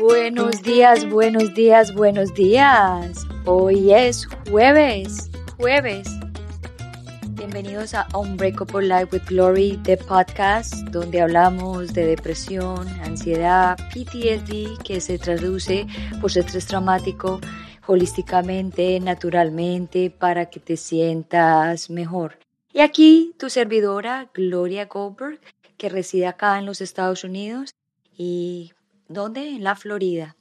Buenos días, buenos días, buenos días. Hoy es jueves, jueves. Bienvenidos a Unbreakable Life with Glory, the podcast, donde hablamos de depresión, ansiedad, PTSD, que se traduce por estrés traumático, holísticamente, naturalmente, para que te sientas mejor. Y aquí tu servidora, Gloria Goldberg, que reside acá en los Estados Unidos y ¿dónde? En la Florida.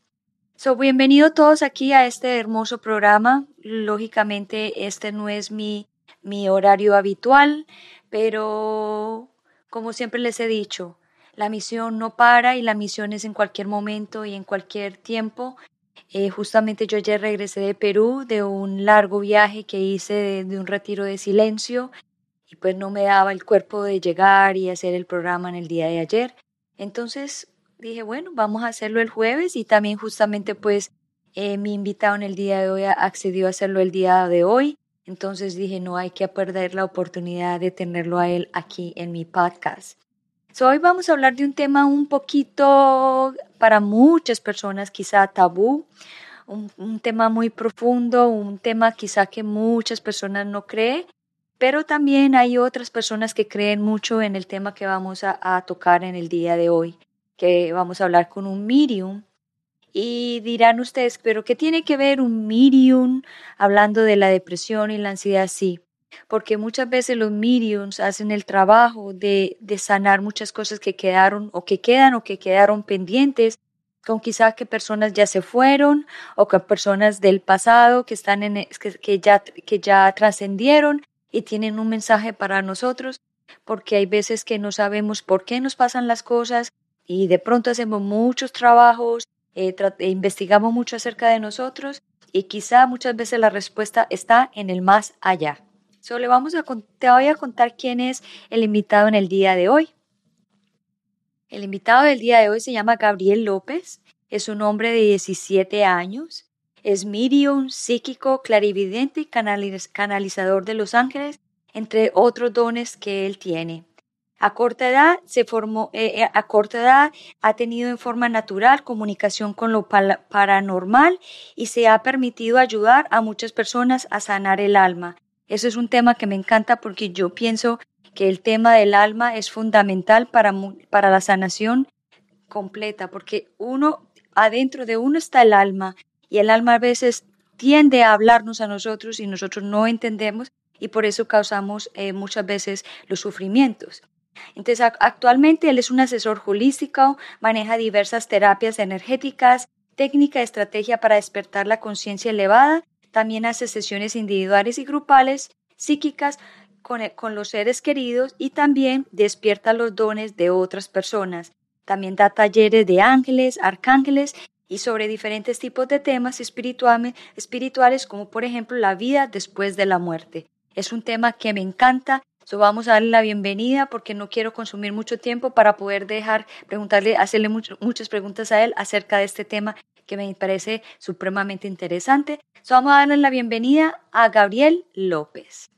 So, bienvenidos todos aquí a este hermoso programa. Lógicamente, este no es mi, mi horario habitual, pero como siempre les he dicho, la misión no para y la misión es en cualquier momento y en cualquier tiempo. Eh, justamente yo ayer regresé de Perú de un largo viaje que hice de, un retiro de silencio y pues no me daba el cuerpo de llegar y hacer el programa en el día de ayer. Entonces dije, bueno, vamos a hacerlo el jueves y también justamente pues eh, mi invitado en el día de hoy accedió a hacerlo el día de hoy. Entonces dije, no hay que perder la oportunidad de tenerlo a él aquí en mi podcast. So, hoy vamos a hablar de un tema un poquito para muchas personas quizá tabú, un, tema muy profundo, un tema quizá que muchas personas no creen, pero también hay otras personas que creen mucho en el tema que vamos a tocar en el día de hoy, que vamos a hablar con un medium. Y dirán ustedes, pero ¿qué tiene que ver un medium hablando de la depresión y la ansiedad? Sí, porque muchas veces los mediums hacen el trabajo de, de sanar muchas cosas que quedaron o que quedan o que quedaron pendientes con quizás que personas ya se fueron o con personas del pasado que están en que, que ya que ya trascendieron y tienen un mensaje para nosotros porque hay veces que no sabemos por qué nos pasan las cosas y de pronto hacemos muchos trabajos eh, e investigamos mucho acerca de nosotros y quizá muchas veces la respuesta está en el más allá. So, le vamos a, te voy a contar quién es el invitado en el día de hoy. El invitado del día de hoy se llama Gabriel López, es un hombre de 17 años, es medium, psíquico, clarividente y canalizador de los ángeles, entre otros dones que él tiene. A corta edad se formó, eh, eh, a corta edad ha tenido en forma natural comunicación con lo paranormal y se ha permitido ayudar a muchas personas a sanar el alma. Eso es un tema que me encanta porque yo pienso que el tema del alma es fundamental para, para la sanación completa, porque uno, adentro de uno está el alma y el alma a veces tiende a hablarnos a nosotros y nosotros no entendemos y por eso causamos eh, muchas veces los sufrimientos. Entonces, actualmente él es un asesor holístico, maneja diversas terapias energéticas, técnica y estrategia para despertar la conciencia elevada también hace sesiones individuales y grupales psíquicas con, con, los seres queridos y también despierta los dones de otras personas. También da talleres de ángeles, arcángeles y sobre diferentes tipos de temas espirituales, espirituales como por ejemplo la vida después de la muerte. Es un tema que me encanta. So vamos a darle la bienvenida porque no quiero consumir mucho tiempo para poder dejar preguntarle, hacerle muchas preguntas a él acerca de este tema que me parece supremamente interesante. vamos a darle la bienvenida a Gabriel López.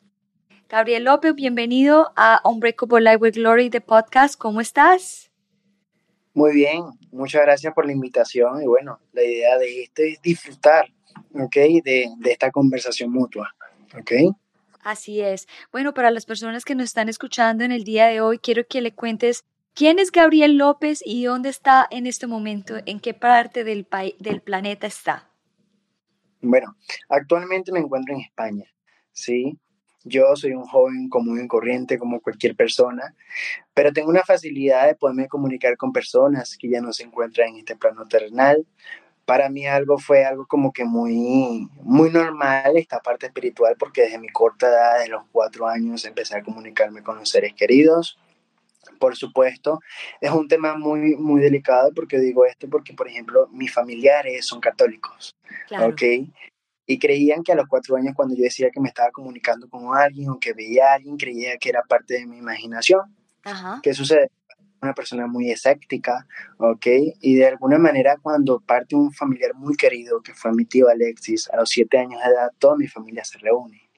Gabriel López, bienvenido a Unbreakable Life with Glory, de podcast. ¿Cómo estás? Muy bien, muchas gracias por la invitación y bueno, la idea de esto es disfrutar. De, de esta conversación mutua, ¿ok? Así es. Bueno, para las personas que nos están escuchando en el día de hoy, quiero que le cuentes ¿Quién es Gabriel López y dónde está en este momento? ¿En qué parte del, del planeta está? Bueno, actualmente me encuentro en España, ¿sí? Yo soy un joven común y corriente como cualquier persona, pero tengo una facilidad de poderme comunicar con personas que ya no se encuentran en este plano terrenal. Para mí algo fue algo como que muy, muy normal esta parte espiritual porque desde mi corta edad, de los cuatro años, empecé a comunicarme con los seres queridos por supuesto, es un tema muy, muy delicado porque digo esto porque, por ejemplo, mis familiares son católicos, ¿ok? Y creían que a los cuatro años cuando yo decía que me estaba comunicando con alguien o que veía a alguien, creía que era parte de mi imaginación. Ajá. ¿Qué sucede? Una persona muy escéptica, ¿ok? Y de alguna manera cuando parte un familiar muy querido, que fue mi tío Alexis, a los siete años de edad, toda mi familia se reúne.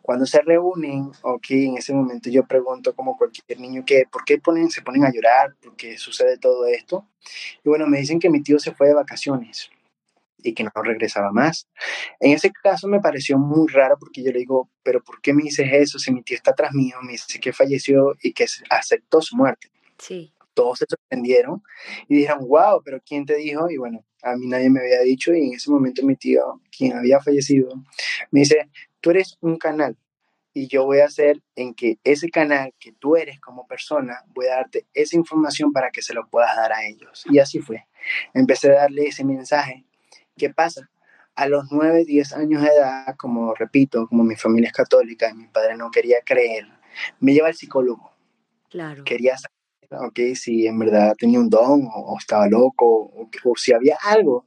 Cuando se reúnen, ok, en ese momento yo pregunto como cualquier niño que, ¿por qué ponen, se ponen a llorar? ¿Por qué sucede todo esto? Y bueno, me dicen que mi tío se fue de vacaciones y que no regresaba más. En ese caso me pareció muy raro porque yo le digo, pero ¿por qué me dices eso si mi tío está atrás mío? Me dice que falleció y que aceptó su muerte. Sí. Todos se sorprendieron y dijeron, wow, pero ¿quién te dijo? Y bueno, a mí nadie me había dicho y en ese momento mi tío, quien había fallecido, me dice, tú eres un canal y yo voy a hacer en que ese canal que tú eres como persona, voy a darte esa información para que se lo puedas dar a ellos. Y así fue. Empecé a darle ese mensaje ¿Qué pasa? A los 9, 10 años de edad, como repito, como mi familia es católica y mi padre no quería creer, me lleva al psicólogo. Claro. Quería saber, ok, si en verdad tenía un don o, estaba loco o, o, si había algo.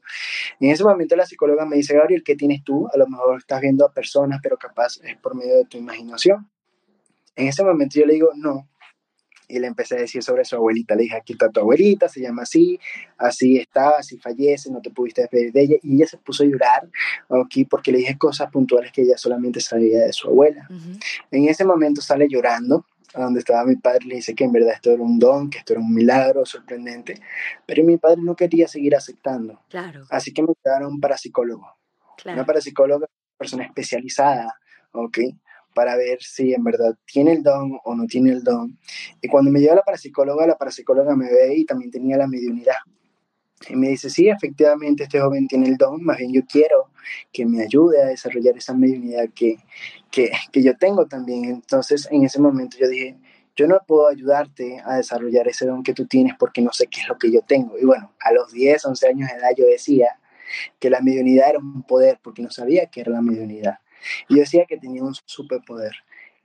En ese momento la psicóloga me dice, Gabriel, ¿qué tienes tú? A lo mejor estás viendo a personas, pero capaz es por medio de tu imaginación. En ese momento yo le digo, no, y le empecé a decir sobre su abuelita. Le dije, aquí está tu abuelita, se llama así, así está, así fallece, no te pudiste despedir de ella. Y ella se puso a llorar aquí porque le dije cosas puntuales que ella solamente sabía de su abuela. En ese momento sale llorando a donde estaba mi padre, le dice que en verdad esto era un don, que esto era un milagro sorprendente, pero mi padre no quería seguir aceptando. Claro. Así que me quedaron para psicólogo. Claro. Una parapsicóloga, persona especializada, ¿ok? para ver si en verdad tiene el don o no tiene el don. Y cuando me lleva la parapsicóloga, la parapsicóloga me ve y también tenía la mediunidad. Y me dice, sí, efectivamente este joven tiene el don, más bien yo quiero que me ayude a desarrollar esa mediunidad que, que, que yo tengo también. Entonces en ese momento yo dije, yo no puedo ayudarte a desarrollar ese don que tú tienes porque no sé qué es lo que yo tengo. Y bueno, a los 10, 11 años de edad yo decía que la mediunidad era un poder porque no sabía qué era la mediunidad. Y yo decía que tenía un superpoder.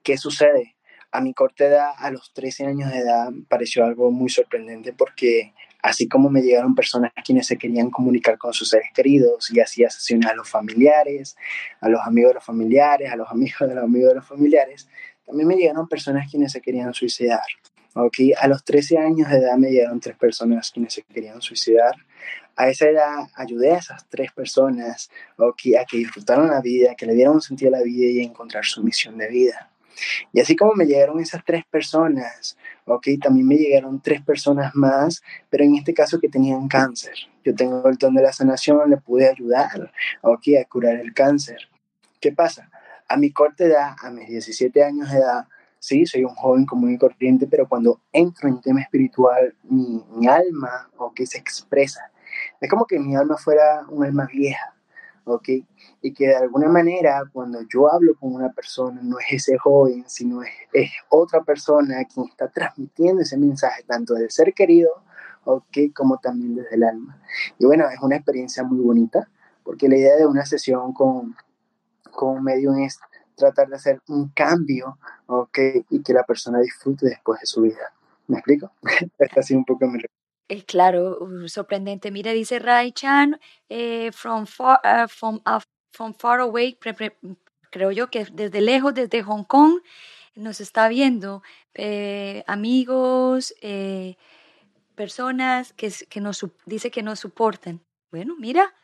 ¿Qué sucede? A mi corta edad, a los 13 años de edad, pareció algo muy sorprendente porque así como me llegaron personas quienes se querían comunicar con sus seres queridos y hacía sesiones a los familiares, a los amigos de los familiares, a los amigos de los amigos de los familiares, también me llegaron personas quienes se querían suicidar. Okay. A los 13 años de edad me llegaron tres personas quienes se querían suicidar a esa edad ayudé a esas tres personas okay, a que disfrutaran la vida, que le dieran un sentido a la vida y a encontrar su misión de vida. Y así como me llegaron esas tres personas, okay, también me llegaron tres personas más, pero en este caso que tenían cáncer. Yo tengo el don de la sanación, le pude ayudar okay, a curar el cáncer. ¿Qué pasa? A mi corta edad, a mis 17 años de edad, sí, soy un joven común y corriente, pero cuando entro en tema espiritual, mi, mi alma, que se expresa, es como que mi alma fuera un alma vieja, ¿ok? Y que de alguna manera cuando yo hablo con una persona no es ese joven, sino es, es otra persona quien está transmitiendo ese mensaje, tanto del ser querido, ¿ok? Como también desde el alma. Y bueno, es una experiencia muy bonita, porque la idea de una sesión con, con un medium es tratar de hacer un cambio, ¿ok? Y que la persona disfrute después de su vida. ¿Me explico? Esta ha sido un poco mi eh, claro, uh, sorprendente. Mira, dice Rai Chan, eh, from, far, uh, from, uh, from far away, creo yo que desde lejos, desde Hong Kong, nos está viendo. Eh, amigos, personas que, que nos dice que nos soportan. Bueno, mira,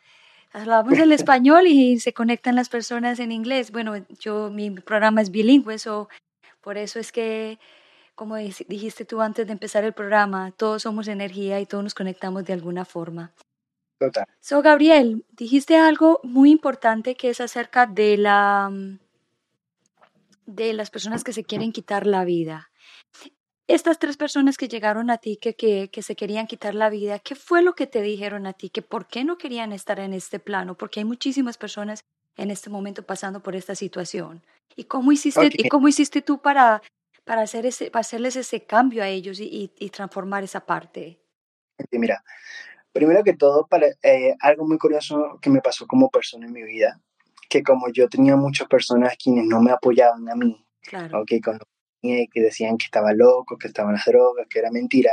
hablamos el español y se conectan las personas en inglés. Bueno, yo mi programa es bilingüe, eso por eso es que como dijiste tú antes de empezar el programa, todos somos energía y todos nos conectamos de alguna forma. Total. So, Gabriel, dijiste algo muy importante que es acerca de la de las personas que se quieren quitar la vida. Estas tres personas que llegaron a ti que, que, que se querían quitar la vida, ¿qué fue lo que te dijeron a ti? ¿Que por qué no querían estar en este plano? Porque hay muchísimas personas en este momento pasando por esta situación. ¿Y cómo hiciste, ¿y cómo hiciste tú para para, hacer ese, para hacerles ese cambio a ellos y, y, transformar esa parte? Mira, primero que todo, para, eh, algo muy curioso que me pasó como persona en mi vida, que como yo tenía muchas personas quienes no me apoyaban a mí, claro. okay, con que decían que estaba loco, que estaban las drogas, que era mentira,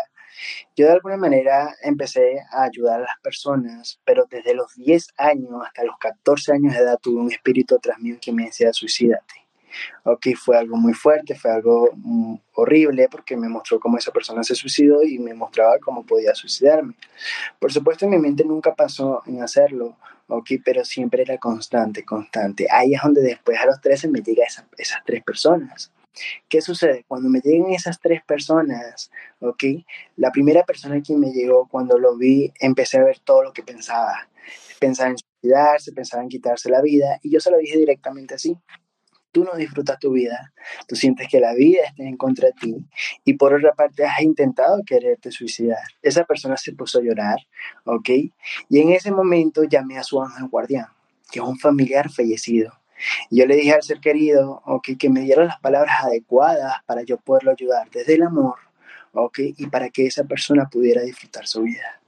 yo de alguna manera empecé a ayudar a las personas, pero desde los 10 años hasta los 14 años de edad tuve un espíritu atrás mío que me decía suicídate. Ok, fue algo muy fuerte, fue algo mm, horrible porque me mostró cómo esa persona se suicidó y me mostraba cómo podía suicidarme. Por supuesto, en mi mente nunca pasó en hacerlo, ok, pero siempre era constante, constante. Ahí es donde después a los 13 me llegan esas tres personas. ¿Qué sucede? Cuando me llegan esas tres personas, ¿ok? La primera persona que me llegó, cuando lo vi, empecé a ver todo lo que pensaba. Pensaba en suicidarse, pensaba en quitarse la vida, y yo se lo dije directamente así. Tú no disfrutas tu vida, tú sientes que la vida está en contra de ti, y por otra parte has intentado quererte suicidar. Esa persona se puso a llorar, ¿ok? Y en ese momento llamé a su ángel guardián, que es un familiar fallecido yo le dije al ser querido, okay, que me diera las palabras adecuadas para yo poderlo ayudar desde el amor, okay, y para que esa persona pudiera disfrutar su vida.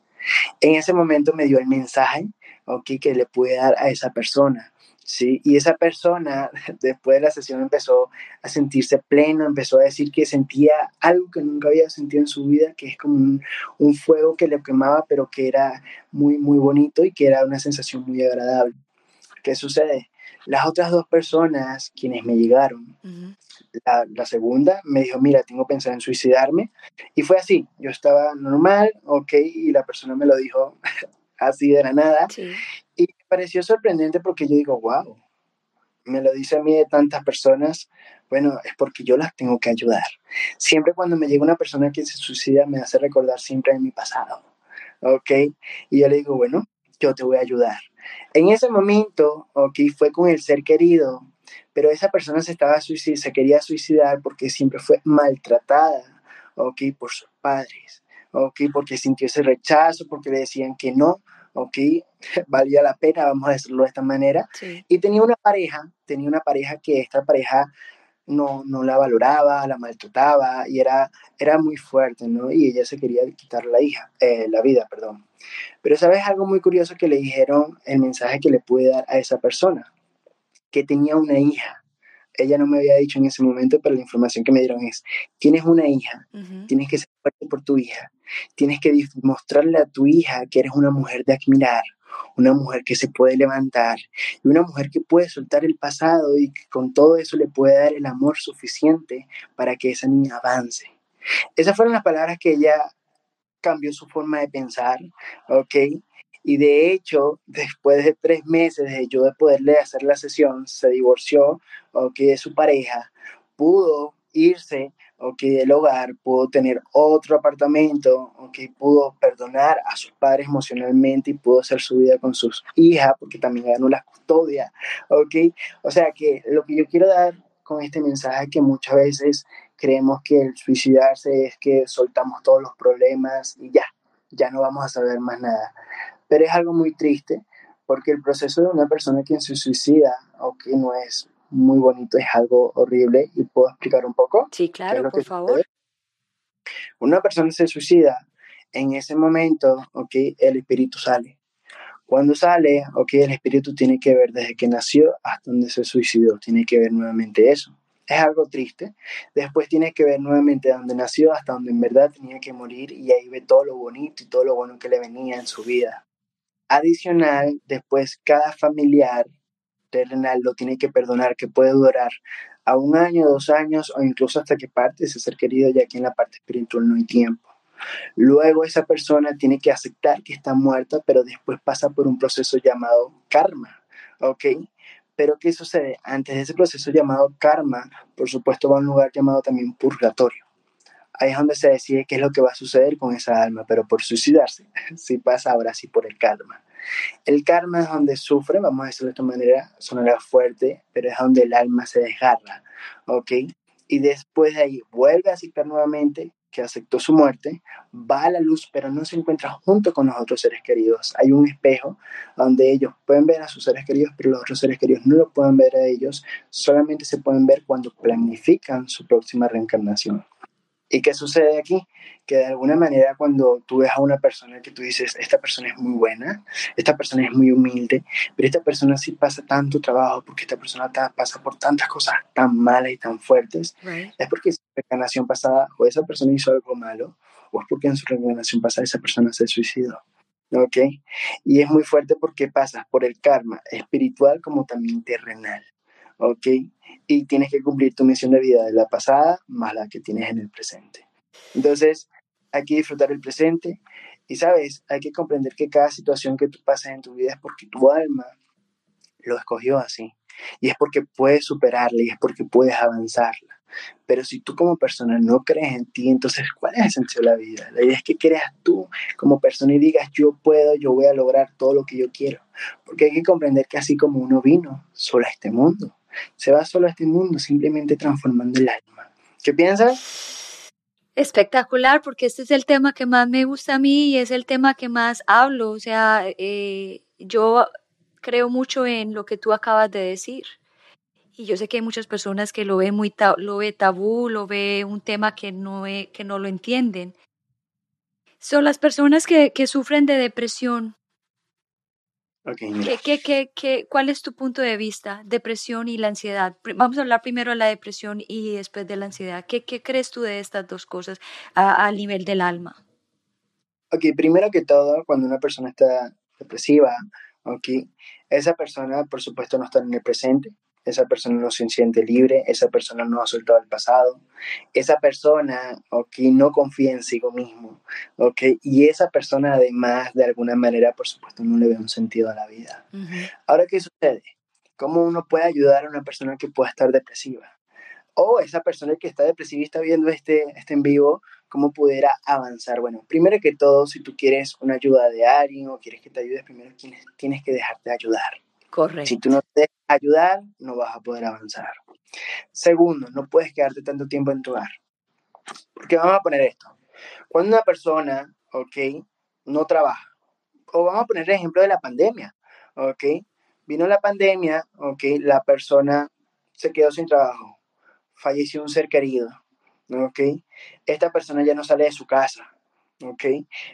En ese momento me dio el mensaje, okay, que le pude dar a esa persona. Sí, y esa persona después de la sesión empezó a sentirse pleno, empezó a decir que sentía algo que nunca había sentido en su vida, que es como un, un, fuego que le quemaba, pero que era muy, muy bonito y que era una sensación muy agradable. ¿Qué sucede? Las otras dos personas quienes me llegaron, la, segunda me dijo, mira, tengo pensado en suicidarme. Y fue así, yo estaba normal, ok, y la persona me lo dijo así de la nada. Me pareció sorprendente porque yo digo, wow, me lo dice a mí de tantas personas, bueno, es porque yo las tengo que ayudar. Siempre cuando me llega una persona que se suicida me hace recordar siempre en mi pasado, ¿ok? Y yo le digo, bueno, yo te voy a ayudar. En ese momento, ok, fue con el ser querido, pero esa persona se estaba suicidando, se quería suicidar porque siempre fue maltratada, ok, por sus padres, ok, porque sintió ese rechazo, porque le decían que no, ok, valía la pena, vamos a decirlo de esta manera. Y tenía una pareja, tenía una pareja que esta pareja no, no la valoraba, la maltrataba y era, era muy fuerte, ¿no? Y ella se quería quitar la hija, eh, la vida, perdón. Pero sabes algo muy curioso que le dijeron, el mensaje que le pude dar a esa persona, que tenía una hija. Ella no me había dicho en ese momento, pero la información que me dieron es, tienes una hija, tienes que ser por tu hija, tienes que mostrarle a tu hija que eres una mujer de admirar, una mujer que se puede levantar y una mujer que puede soltar el pasado y que con todo eso le puede dar el amor suficiente para que esa niña avance. Esas fueron las palabras que ella cambió su forma de pensar, ¿ok? Y de hecho, después de tres meses de yo de poderle hacer la sesión, se divorció, ¿ok? De su pareja, pudo irse, ¿ok? Del hogar, pudo tener otro apartamento, ¿ok? Pudo perdonar a sus padres emocionalmente y pudo hacer su vida con sus hijas, porque también ganó la custodia, ¿ok? O sea que lo que yo quiero dar con este mensaje es que muchas veces creemos que el suicidarse es que soltamos todos los problemas y ya, ya no vamos a saber más nada. Pero es algo muy triste porque el proceso de una persona que se suicida, aunque no es muy bonito, es algo horrible y puedo explicar un poco. Sí, claro, por favor. Una persona se suicida, en ese momento, ok, el espíritu sale. Cuando sale, ok, el espíritu tiene que ver desde que nació hasta donde se suicidó, tiene que ver nuevamente eso es algo triste. Después tiene que ver nuevamente de donde nació hasta donde en verdad tenía que morir y ahí ve todo lo bonito y todo lo bueno que le venía en su vida. Adicional, después cada familiar terrenal lo tiene que perdonar, que puede durar a un año, dos años o incluso hasta que parte ese ser querido, ya que en la parte espiritual no hay tiempo. Luego esa persona tiene que aceptar que está muerta, pero después pasa por un proceso llamado karma, ¿ok? Pero ¿qué sucede? Antes de ese proceso llamado karma, por supuesto va a un lugar llamado también purgatorio. Ahí es donde se decide qué es lo que va a suceder con esa alma, pero por suicidarse, si pasa ahora sí por el karma. El karma es donde sufre, vamos a decirlo de esta manera, sonará fuerte, pero es donde el alma se desgarra, ¿ok? Y después de ahí vuelve a aceptar nuevamente que aceptó su muerte, va a la luz, pero no se encuentra junto con los otros seres queridos. Hay un espejo donde ellos pueden ver a sus seres queridos, pero los otros seres queridos no lo pueden ver a ellos, solamente se pueden ver cuando planifican su próxima reencarnación. ¿Y qué sucede aquí? Que de alguna manera cuando tú ves a una persona que tú dices, esta persona es muy buena, esta persona es muy humilde, pero esta persona sí pasa tanto trabajo porque esta persona pasa por tantas cosas tan malas y tan fuertes, es porque en su reencarnación pasada o esa persona hizo algo malo o es porque en su reencarnación pasada esa persona se suicidó. ¿Ok? Y es muy fuerte porque pasas por el karma espiritual como también terrenal. ¿Ok? Y tienes que cumplir tu misión de vida de la pasada más la que tienes en el presente. Entonces, hay que disfrutar el presente y, ¿sabes? Hay que comprender que cada situación que tú pasas en tu vida es porque tu alma lo escogió así. Y es porque puedes superarla y es porque puedes avanzarla. Pero si tú como persona no crees en ti, entonces ¿cuál es el sentido de la vida? La idea es que creas tú como persona y digas, yo puedo, yo voy a lograr todo lo que yo quiero. Porque hay que comprender que así como uno vino solo a este mundo, se va solo a este mundo simplemente transformando el alma. ¿Qué piensas? Espectacular, porque este es el tema que más me gusta a mí y es el tema que más hablo. O sea, eh, yo creo mucho en lo que tú acabas de decir. Y yo sé que hay muchas personas que lo ven muy lo ve tabú, lo ve un tema que no, que no lo entienden. Son las personas que, que sufren de depresión. ¿Qué, qué, qué, cuál es tu punto de vista? Depresión y la ansiedad. Vamos a hablar primero de la depresión y después de la ansiedad. ¿Qué, crees tú de estas dos cosas a, a nivel del alma? Ok, primero que todo, cuando una persona está depresiva, ok, esa persona por supuesto no está en el presente, esa persona no se siente libre, esa persona no ha soltado el pasado, esa persona okay, no confía en sí mismo, okay, y esa persona además de alguna manera, por supuesto, no le ve un sentido a la vida. Ahora, ¿qué sucede? ¿Cómo uno puede ayudar a una persona que pueda estar depresiva? O esa persona que está depresiva y está viendo este, este en vivo, ¿cómo pudiera avanzar? Bueno, primero que todo, si tú quieres una ayuda de alguien o quieres que te ayudes, primero tienes que dejarte ayudar. Correcto. Si tú no te dejas ayudar, no vas a poder avanzar. Segundo, no puedes quedarte tanto tiempo en tu hogar. Porque vamos a poner esto. Cuando una persona, ok, no trabaja, o vamos a poner el ejemplo de la pandemia, ok, vino la pandemia, ok, la persona se quedó sin trabajo, falleció un ser querido, ok, esta persona ya no sale de su casa, ok,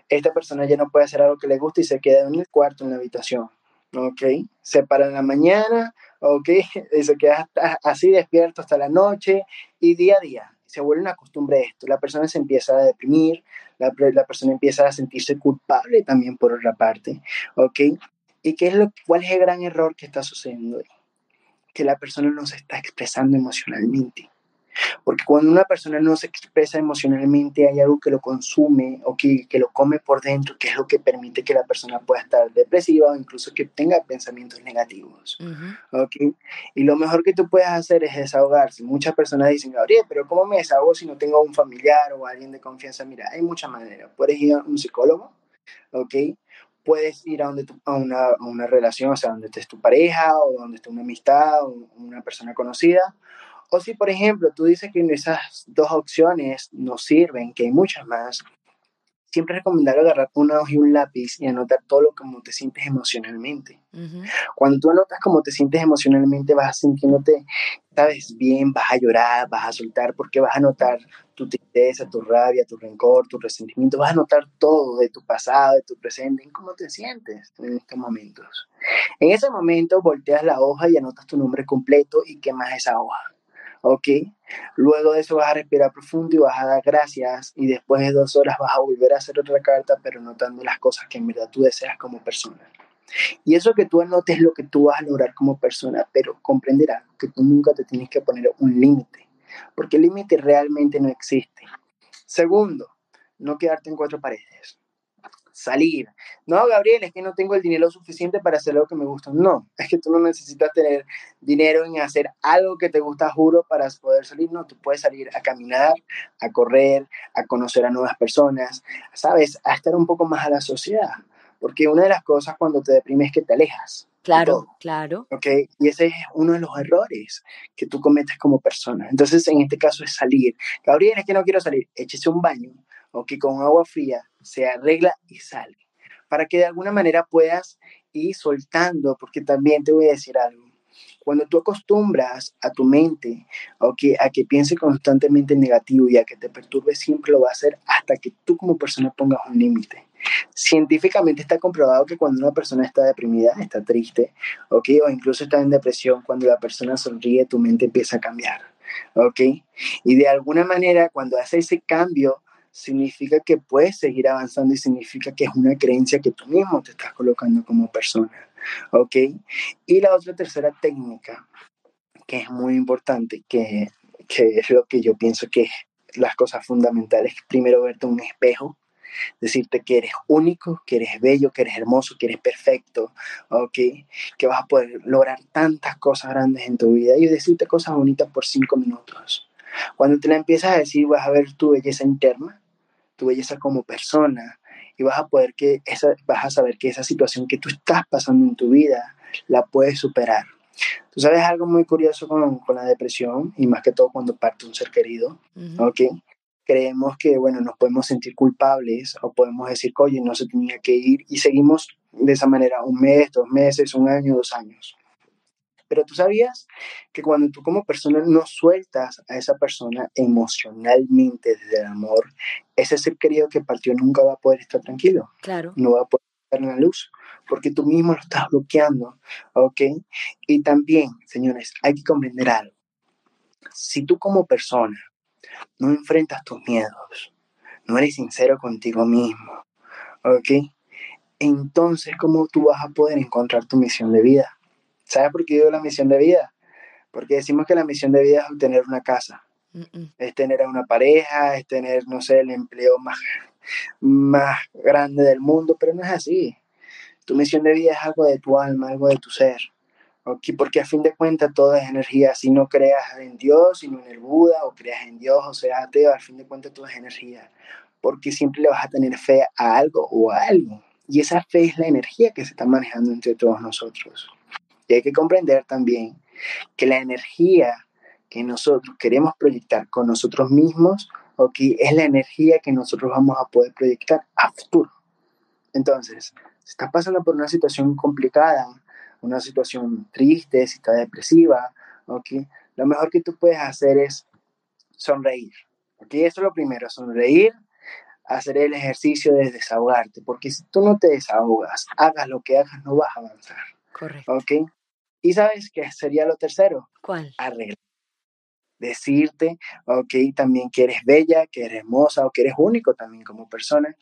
esta persona ya no puede hacer algo que le guste y se queda en el cuarto, en la habitación, ¿ok? Se para en la mañana, ¿ok? Se queda así despierto hasta la noche y día a día. Se vuelve una costumbre esto. La persona se empieza a deprimir, la, la persona empieza a sentirse culpable también por otra parte, ¿ok? ¿Y qué es lo, cuál es el gran error que está sucediendo? Que la persona no se está expresando emocionalmente. Porque cuando una persona no se expresa emocionalmente, hay algo que lo consume o que, que, lo come por dentro, que es lo que permite que la persona pueda estar depresiva o incluso que tenga pensamientos negativos. ¿okay? Y lo mejor que tú puedes hacer es desahogarse. Muchas personas dicen, Gabriel, pero ¿cómo me desahogo si no tengo un familiar o alguien de confianza? Mira, hay muchas maneras. Puedes ir a un psicólogo, ¿ok? puedes ir a, donde a, una, a, una, relación, o sea, donde estés tu pareja o donde esté una amistad o una persona conocida, o si, por ejemplo, tú dices que esas dos opciones no sirven, que hay muchas más, siempre es recomendable agarrar una hoja y un lápiz y anotar todo lo como te sientes emocionalmente. Cuando tú anotas cómo te sientes emocionalmente, vas sintiéndote, sabes, bien, vas a llorar, vas a soltar, porque vas a notar tu tristeza, tu rabia, tu rencor, tu resentimiento, vas a notar todo de tu pasado, de tu presente, en cómo te sientes en estos momentos. En ese momento volteas la hoja y anotas tu nombre completo y quemas esa hoja. ¿Ok? Luego de eso vas a respirar profundo y vas a dar gracias y después de dos horas vas a volver a hacer otra carta, pero notando las cosas que en verdad tú deseas como persona. Y eso que tú anotes es lo que tú vas a lograr como persona, pero comprenderás que tú nunca te tienes que poner un límite, porque el límite realmente no existe. Segundo, no quedarte en cuatro paredes salir. No, Gabriel, es que no tengo el dinero suficiente para hacer lo que me gusta. No, es que tú no necesitas tener dinero en hacer algo que te gusta, juro, para poder salir. No, tú puedes salir a caminar, a correr, a conocer a nuevas personas, ¿sabes? A estar un poco más a la sociedad. Porque una de las cosas cuando te deprimes es que te alejas. Claro, claro. ¿Ok? Y ese es uno de los errores que tú cometes como persona. Entonces, en este caso es salir. Gabriel, es que no quiero salir. Échese un baño, o que con agua fría se arregla y sale, para que de alguna manera puedas ir soltando, porque también te voy a decir algo. Cuando tú acostumbras a tu mente o que, a que piense constantemente en negativo y a que te perturbe, siempre lo va a hacer hasta que tú como persona pongas un límite. Científicamente está comprobado que cuando una persona está deprimida, está triste, ¿okay? o incluso está en depresión, cuando la persona sonríe, tu mente empieza a cambiar. ¿ok? Y de alguna manera, cuando hace ese cambio, significa que puedes seguir avanzando y significa que es una creencia que tú mismo te estás colocando como persona. ¿Ok? Y la otra tercera técnica que es muy importante, que, que es lo que yo pienso que es las cosas fundamentales. Primero, verte un espejo, decirte que eres único, que eres bello, que eres hermoso, que eres perfecto, ¿ok? Que vas a poder lograr tantas cosas grandes en tu vida y decirte cosas bonitas por cinco minutos. Cuando te la empiezas a decir, vas a ver tu belleza interna, tu belleza como persona, y vas a poder que esa, vas a saber que esa situación que tú estás pasando en tu vida la puedes superar. Tú sabes algo muy curioso con, con la depresión, y más que todo cuando parte un ser querido, ¿ok? Creemos que, bueno, nos podemos sentir culpables o podemos decir, oye, no se tenía que ir, y seguimos de esa manera un mes, dos meses, un año, dos años. Pero tú sabías que cuando tú como persona no sueltas a esa persona emocionalmente desde el amor, ese ser querido que partió nunca va a poder estar tranquilo. Claro. No va a poder estar en la luz, porque tú mismo lo estás bloqueando, ¿ok? Y también, señores, hay que comprender algo. Si tú como persona no enfrentas tus miedos, no eres sincero contigo mismo, ¿ok? Entonces, ¿cómo tú vas a poder encontrar tu misión de vida? ¿Sabes por qué digo la misión de vida? Porque decimos que la misión de vida es obtener una casa, es tener a una pareja, es tener, no sé, el empleo más, más grande del mundo, pero no es así. Tu misión de vida es algo de tu alma, algo de tu ser. ¿okay? Porque a fin de cuentas todo es energía. Si no creas en Dios, sino en el Buda, o creas en Dios, o seas ateo, al fin de cuentas todo es energía. Porque siempre le vas a tener fe a algo o a algo. Y esa fe es la energía que se está manejando entre todos nosotros. Y hay que comprender también que la energía que nosotros queremos proyectar con nosotros mismos, okay, es la energía que nosotros vamos a poder proyectar a futuro. Entonces, si estás pasando por una situación complicada, una situación triste, si estás depresiva, okay, lo mejor que tú puedes hacer es sonreír. Okay, eso es lo primero, sonreír, hacer el ejercicio de desahogarte, porque si tú no te desahogas, hagas lo que hagas, no vas a avanzar. Correcto. ¿Ok? Y sabes qué sería lo tercero? ¿Cuál? Arreglar. Decirte, ok, también que eres bella, que eres hermosa o que eres único también como persona.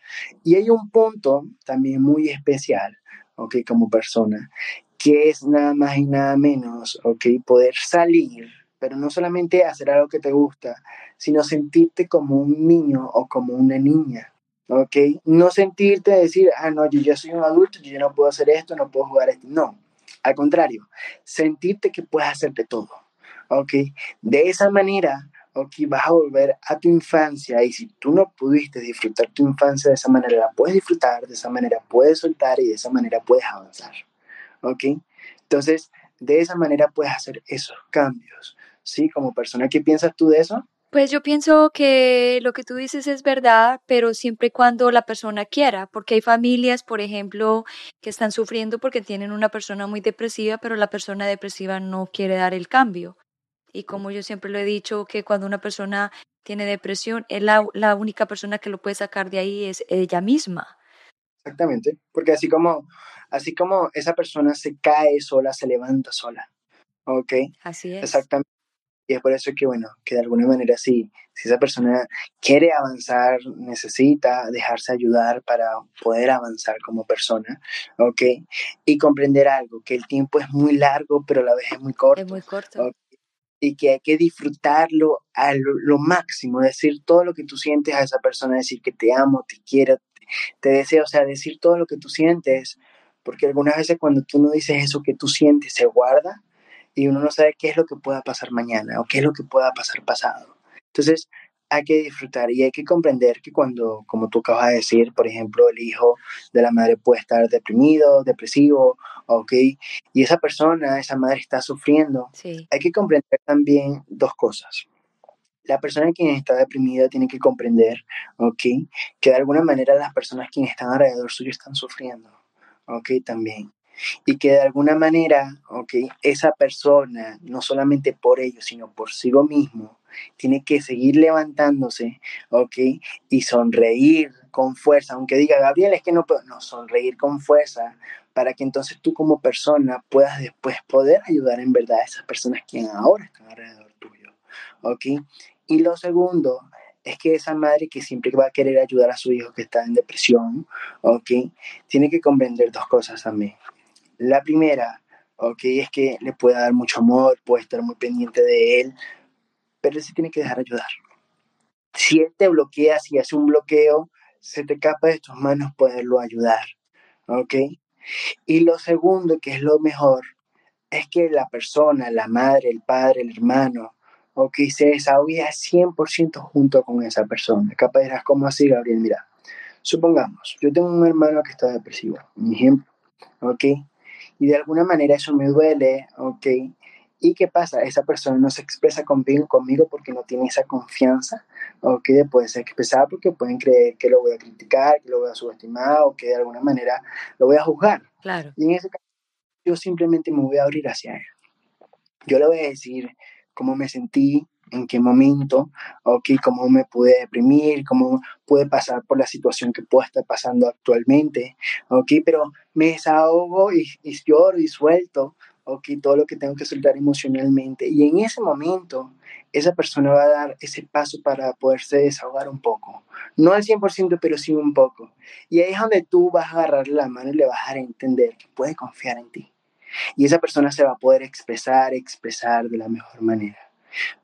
Y hay un punto también muy especial, ok, como persona, que es nada más y nada menos, ok, poder salir, pero no solamente hacer algo que te gusta, sino sentirte como un niño o como una niña. ¿ok? No sentirte decir, ah, no, yo ya soy un adulto, yo ya no puedo hacer esto, no puedo jugar esto. No, al contrario, sentirte que puedes hacerte todo, ¿ok? De esa manera, ¿ok? Vas a volver a tu infancia y si tú no pudiste disfrutar tu infancia de esa manera, la puedes disfrutar, de esa manera puedes soltar y de esa manera puedes avanzar, ¿ok? Entonces, de esa manera puedes hacer esos cambios, ¿sí? Como persona, ¿qué piensas tú de eso? Pues yo pienso que lo que tú dices es verdad, pero siempre y cuando la persona quiera, porque hay familias, por ejemplo, que están sufriendo porque tienen una persona muy depresiva, pero la persona depresiva no quiere dar el cambio. Y como yo siempre lo he dicho, que cuando una persona tiene depresión, es la, la única persona que lo puede sacar de ahí es ella misma. Exactamente, porque así como, así como esa persona se cae sola, se levanta sola. ¿Ok? Así es. Exactamente. Y es por eso que, bueno, que de alguna manera sí, si esa persona quiere avanzar, necesita dejarse ayudar para poder avanzar como persona, ¿ok? Y comprender algo, que el tiempo es muy largo, pero a la vez es muy corto. Es muy corto. ¿ok? Y que hay que disfrutarlo a lo, lo, máximo, decir todo lo que tú sientes a esa persona, decir que te amo, te quiero, te, te deseo, o sea, decir todo lo que tú sientes, porque algunas veces cuando tú no dices eso que tú sientes, se guarda y uno no sabe qué es lo que pueda pasar mañana o qué es lo que pueda pasar pasado. Entonces, hay que disfrutar y hay que comprender que cuando, como tú acabas de decir, por ejemplo, el hijo de la madre puede estar deprimido, depresivo, ¿ok? Y esa persona, esa madre está sufriendo. Sí. Hay que comprender también dos cosas. La persona quien está deprimida tiene que comprender, ¿ok? Que de alguna manera las personas quienes están alrededor suyo están sufriendo, ¿ok? También y que de alguna manera, okay, esa persona, no solamente por ellos, sino por sí mismo, tiene que seguir levantándose, okay, y sonreír con fuerza, aunque diga, Gabriel, es que no puedo, no, sonreír con fuerza, para que entonces tú como persona puedas después poder ayudar en verdad a esas personas que ahora están alrededor tuyo. Y lo segundo es que esa madre que siempre va a querer ayudar a su hijo que está en depresión, ¿ok? Tiene que comprender dos cosas también. La primera, ok, es que le puede dar mucho amor, puede estar muy pendiente de él, pero él se tiene que dejar ayudar. Si él te bloquea, si hace un bloqueo, se te capa de tus manos poderlo ayudar, ok. Y lo segundo, que es lo mejor, es que la persona, la madre, el padre, el hermano, ok, se desahogue 100% junto con esa persona. Capaz dirás, ¿cómo así, Gabriel? Mira, supongamos, yo tengo un hermano que está depresivo, un ejemplo, ok, y de alguna manera eso me duele, ok, ¿Y qué pasa? Esa persona no se expresa conmigo, conmigo porque no tiene esa confianza, o que puede ser expresada porque pueden creer que lo voy a criticar, que lo voy a subestimar o que de alguna manera lo voy a juzgar. Claro. Y en ese caso, yo simplemente me voy a abrir hacia él. Yo le voy a decir cómo me sentí, en qué momento, ok, cómo me pude deprimir, cómo pude pasar por la situación que puedo estar pasando actualmente, ok, pero me desahogo y, y lloro y suelto, ok, todo lo que tengo que soltar emocionalmente. Y en ese momento, esa persona va a dar ese paso para poderse desahogar un poco. No al 100%, pero sí un poco. Y ahí es donde tú vas a agarrar la mano y le vas a entender que puede confiar en ti. Y esa persona se va a poder expresar, expresar de la mejor manera.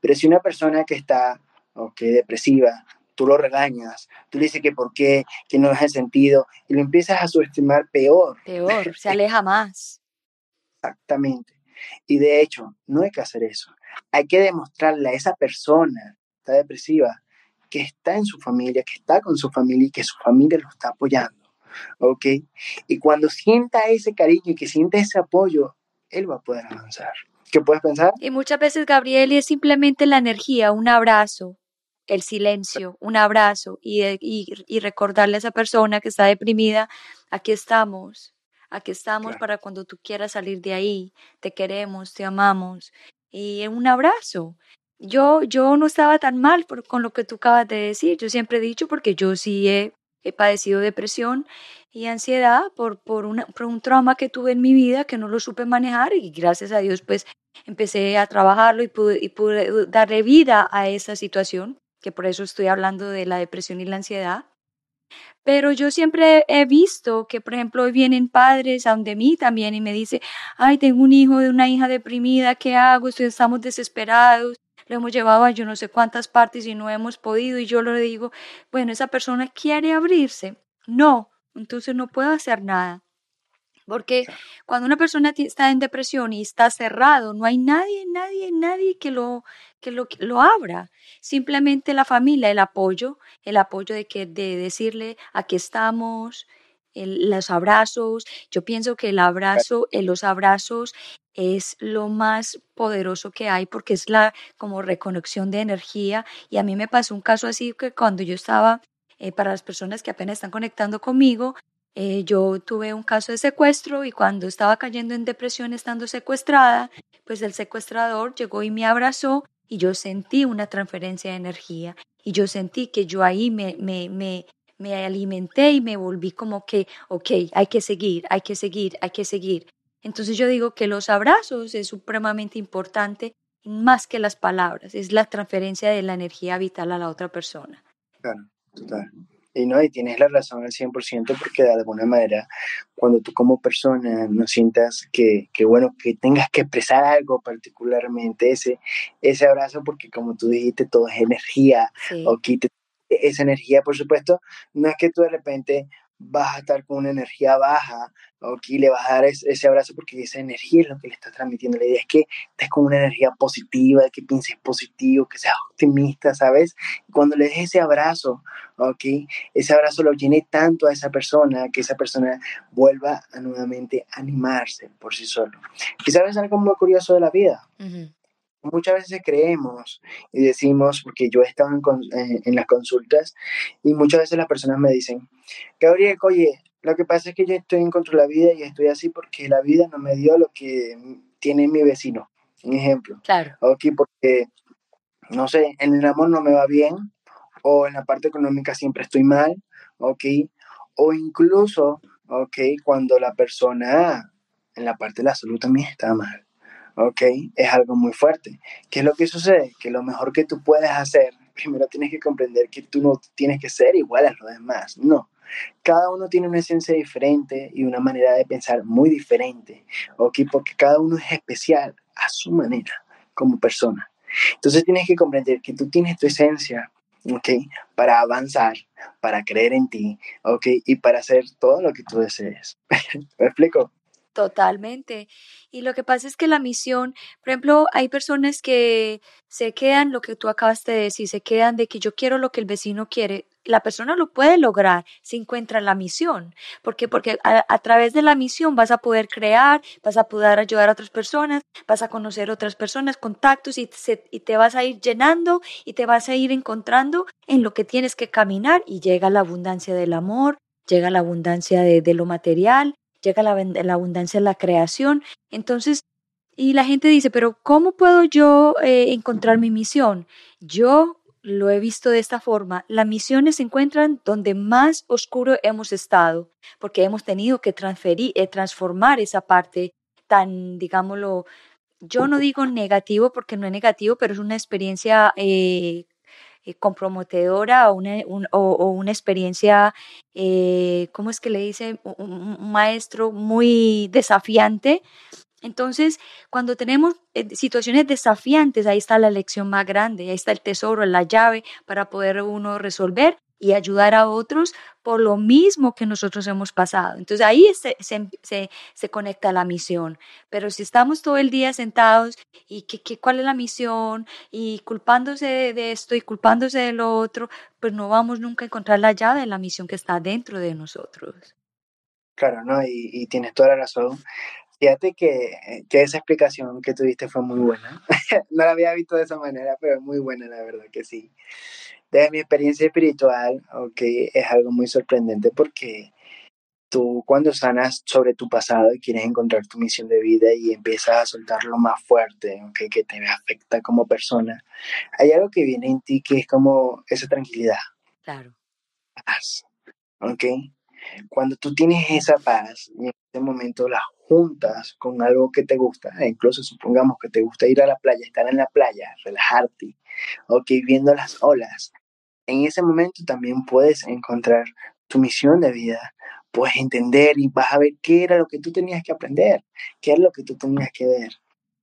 Pero si una persona que está, ok, depresiva, tú lo regañas, tú le dices que por qué, que no es el sentido, y lo empiezas a subestimar peor. Peor, se aleja más. Exactamente. Y de hecho, no hay que hacer eso. Hay que demostrarle a esa persona que está depresiva que está en su familia, que está con su familia y que su familia lo está apoyando. ¿Ok? Y cuando sienta ese cariño y que sienta ese apoyo, él va a poder avanzar. ¿Qué puedes pensar? Y muchas veces, Gabriel, es simplemente la energía, un abrazo, el silencio, un abrazo y, y, y recordarle a esa persona que está deprimida, aquí estamos, Aquí estamos para cuando tú quieras salir de ahí. Te queremos, te amamos. Y un abrazo. Yo, yo no estaba tan mal por, con lo que tú acabas de decir. Yo siempre he dicho, porque yo sí he, he padecido depresión y ansiedad por, por, una, por un trauma que tuve en mi vida que no lo supe manejar y gracias a Dios pues empecé a trabajarlo y pude, darle vida a esa situación, que por eso estoy hablando de la depresión y la ansiedad. Pero yo siempre he visto que, por ejemplo, hoy vienen padres a donde mí también y me dice, ay, tengo un hijo de una hija deprimida, ¿qué hago? estamos desesperados, lo hemos llevado a yo no sé cuántas partes y no hemos podido. Y yo le digo, bueno, esa persona quiere abrirse. No, entonces no puedo hacer nada. Porque cuando una persona está en depresión y está cerrado, no hay nadie, nadie, nadie que lo, que lo, lo abra. Simplemente la familia, el apoyo, el apoyo de, que, de decirle, aquí estamos, los abrazos. Yo pienso que el abrazo, los abrazos es lo más poderoso que hay porque es la como reconexión de energía. Y a mí me pasó un caso así que cuando yo estaba, eh, para las personas que apenas están conectando conmigo, eh, yo tuve un caso de secuestro y cuando estaba cayendo en depresión estando secuestrada, pues el secuestrador llegó y me abrazó y yo sentí una transferencia de energía y yo sentí que yo ahí me, me, me, me alimenté y me volví como que, ok, hay que seguir, hay que seguir, hay que seguir. Entonces yo digo que los abrazos es supremamente importante más que las palabras, es la transferencia de la energía vital a la otra persona. Claro, total. Y no, y tienes la razón al 100% porque de alguna manera, cuando tú como persona no sientas que, que, bueno, que tengas que expresar algo particularmente, ese, ese abrazo, porque como tú dijiste, todo es energía, o quite esa energía, por supuesto, no es que tú de repente vas a estar con una energía baja, o que le vas a dar ese, abrazo porque esa energía es lo que le estás transmitiendo. La idea es que estés con una energía positiva, que pienses positivo, que seas optimista, ¿sabes? cuando le des ese abrazo, ¿ok? Ese abrazo lo llene tanto a esa persona que esa persona vuelva a nuevamente animarse por sí solo. Y sabes algo muy curioso de la vida. Muchas veces creemos y decimos, porque yo he estado en, en, las consultas y muchas veces las personas me dicen, Gabriel, oye, lo que pasa es que yo estoy en contra de la vida y estoy así porque la vida no me dio lo que tiene mi vecino. Un ejemplo. Claro. Ok, porque, no sé, en el amor no me va bien o en la parte económica siempre estoy mal, ok, o incluso, ok, cuando la persona en la parte de la salud también está mal. ¿Ok? Es algo muy fuerte. ¿Qué es lo que sucede? Que lo mejor que tú puedes hacer, primero tienes que comprender que tú no tienes que ser igual a los demás, no. cada uno tiene una esencia diferente y una manera de pensar muy diferente, ¿ok? Porque cada uno es especial a su manera como persona. Entonces tienes que comprender que tú tienes tu esencia, ¿ok? Para avanzar, para creer en ti, ¿ok? Y para hacer todo lo que tú desees. ¿Me explico? Totalmente. Y lo que pasa es que la misión, por ejemplo, hay personas que se quedan, lo que tú acabas de decir, se quedan de que yo quiero lo que el vecino quiere. La persona lo puede lograr si encuentra la misión. ¿Por qué? Porque a, través de la misión vas a poder crear, vas a poder ayudar a otras personas, vas a conocer otras personas, contactos y, y te vas a ir llenando y te vas a ir encontrando en lo que tienes que caminar y llega la abundancia del amor, llega la abundancia de lo material llega la, la abundancia la creación. Entonces, y la gente dice, pero ¿cómo puedo yo eh, encontrar mi misión? Yo lo he visto de esta forma. Las misiones se encuentran donde más oscuro hemos estado, porque hemos tenido que transferir, eh, transformar esa parte tan, digámoslo, yo no digo negativo porque no es negativo, pero es una experiencia eh, eh, comprometedora o una, o, una experiencia, eh, ¿cómo es que le dice? Un, maestro muy desafiante. Entonces, cuando tenemos eh, situaciones desafiantes, ahí está la lección más grande, ahí está el tesoro, la llave para poder uno resolver y ayudar a otros por lo mismo que nosotros hemos pasado. Entonces ahí se, se, se, conecta la misión. Pero si estamos todo el día sentados y que, cuál es la misión y culpándose de esto y culpándose de lo otro, pues no vamos nunca a encontrar la llave de la misión que está dentro de nosotros. Claro, ¿no? Y, y tienes toda la razón. Fíjate que, que, esa explicación que tuviste fue muy buena. no la había visto de esa manera, pero muy buena, la verdad que sí de mi experiencia espiritual, ok, es algo muy sorprendente porque tú cuando sanas sobre tu pasado y quieres encontrar tu misión de vida y empiezas a soltar lo más fuerte, okay, que te afecta como persona, hay algo que viene en ti que es como esa tranquilidad. Claro. Paz. ¿Ok? Cuando tú tienes esa paz y en ese momento la juntas con algo que te gusta, e incluso supongamos que te gusta ir a la playa, estar en la playa, relajarte, ok, viendo las olas, en ese momento también puedes encontrar tu misión de vida, puedes entender y vas a ver qué era lo que tú tenías que aprender, qué es lo que tú tenías que ver.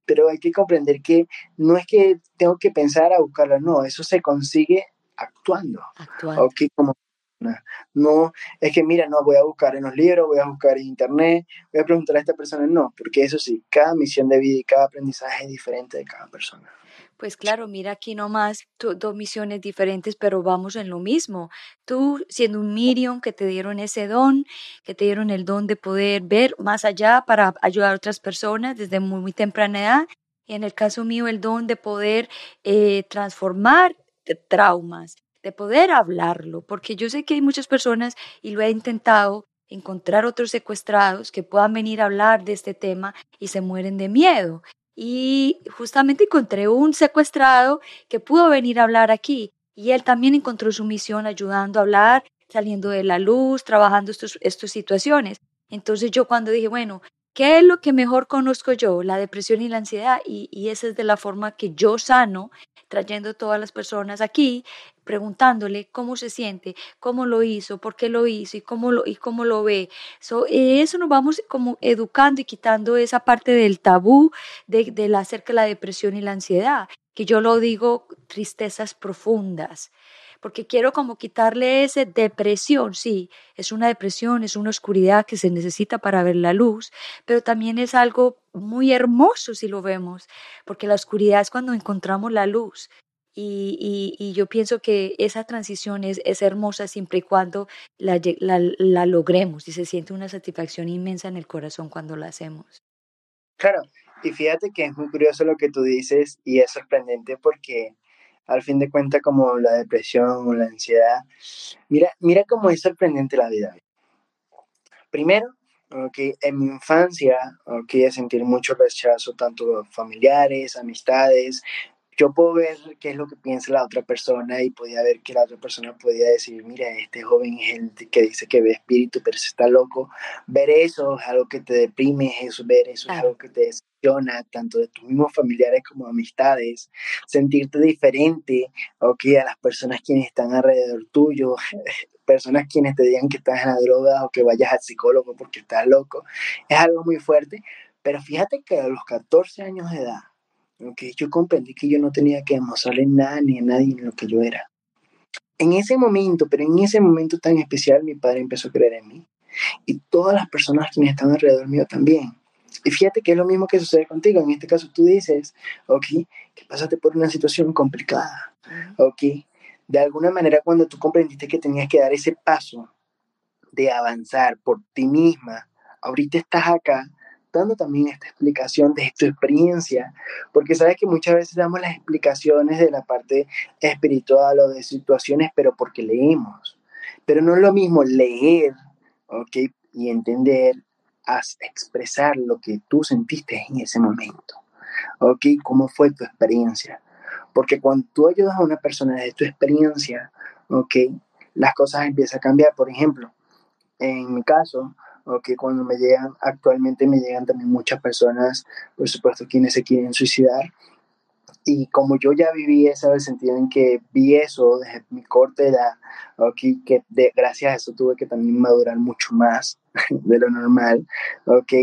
Pero hay que comprender que no es que tengo que pensar a buscarlo, no, eso se consigue actuando. Actuando. como no, es que mira, no voy a buscar en los libros, voy a buscar en internet, voy a preguntar a esta persona, no, porque eso sí, cada misión de vida y cada aprendizaje es diferente de cada persona. Pues claro, mira aquí nomás dos misiones diferentes, pero vamos en lo mismo. Tú siendo un Miriam que te dieron ese don, que te dieron el don de poder ver más allá para ayudar a otras personas desde muy, muy temprana edad. Y en el caso mío, el don de poder eh, transformar traumas, de poder hablarlo, porque yo sé que hay muchas personas, y lo he intentado, encontrar otros secuestrados que puedan venir a hablar de este tema y se mueren de miedo. Y justamente encontré un secuestrado que pudo venir a hablar aquí y él también encontró su misión ayudando a hablar, saliendo de la luz, trabajando estas situaciones. Entonces yo cuando dije, bueno, ¿qué es lo que mejor conozco yo? La depresión y la ansiedad y, y esa es de la forma que yo sano trayendo todas las personas aquí, preguntándole cómo se siente, cómo lo hizo, por qué lo hizo y cómo lo, y cómo lo ve. So, eso nos vamos como educando y quitando esa parte del tabú de, de la, acerca de la depresión y la ansiedad, que yo lo digo tristezas profundas porque quiero como quitarle esa depresión, sí, es una depresión, es una oscuridad que se necesita para ver la luz, pero también es algo muy hermoso si lo vemos, porque la oscuridad es cuando encontramos la luz. Y, y, yo pienso que esa transición es, es hermosa siempre y cuando la, la, la logremos y se siente una satisfacción inmensa en el corazón cuando la hacemos. Claro, y fíjate que es muy curioso lo que tú dices y es sorprendente porque al fin de cuentas como la depresión o la ansiedad. Mira, mira cómo es sorprendente la vida. Primero, okay, en mi infancia, okay, sentir mucho rechazo, tanto familiares, amistades, yo puedo ver qué es lo que piensa la otra persona y podía ver que la otra persona podía decir, mira, este joven el que dice que ve espíritu, pero se está loco. Ver eso es algo que te deprime, eso, ver eso es algo que te decepciona, tanto de tus mismos familiares como amistades. Sentirte diferente, ok, a las personas quienes están alrededor tuyo, personas quienes te digan que estás en la droga o que vayas al psicólogo porque estás loco, es algo muy fuerte. Pero fíjate que a los 14 años de edad, Okay, yo comprendí que yo no tenía que demostrarle nada ni a nadie lo que yo era. En ese momento, pero en ese momento tan especial, mi padre empezó a creer en mí. Y todas las personas que están alrededor mío también. Y fíjate que es lo mismo que sucede contigo. En este caso tú dices, ok, que pasaste por una situación complicada. Ok, de alguna manera cuando tú comprendiste que tenías que dar ese paso de avanzar por ti misma, ahorita estás acá dando también esta explicación de tu experiencia, porque sabes que muchas veces damos las explicaciones de la parte espiritual o de situaciones, pero porque leemos. Pero no es lo mismo leer, ¿ok? Y entender, expresar lo que tú sentiste en ese momento, ¿ok? ¿Cómo fue tu experiencia? Porque cuando tú ayudas a una persona de tu experiencia, ¿ok? Las cosas empiezan a cambiar. Por ejemplo, en mi caso, que cuando me llegan, actualmente me llegan también muchas personas, por supuesto, quienes se quieren suicidar. Y como yo ya viví esa vez, sentido en que vi eso desde mi corte edad, okay, que de, gracias a eso tuve que también madurar mucho más de lo normal, ¿ok?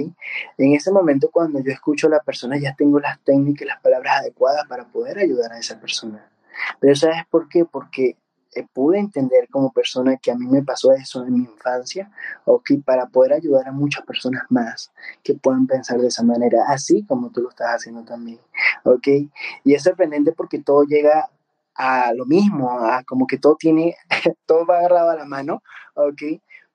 En ese momento cuando yo escucho a la persona ya tengo las técnicas y las palabras adecuadas para poder ayudar a esa persona. Pero ¿sabes por qué? Porque eh, pude entender como persona que a mí me pasó eso en mi infancia, o que para poder ayudar a muchas personas más que puedan pensar de esa manera, así como tú lo estás haciendo también, ¿ok? Y es sorprendente porque todo llega a lo mismo, a como que todo tiene, todo va agarrado a la mano, ¿ok?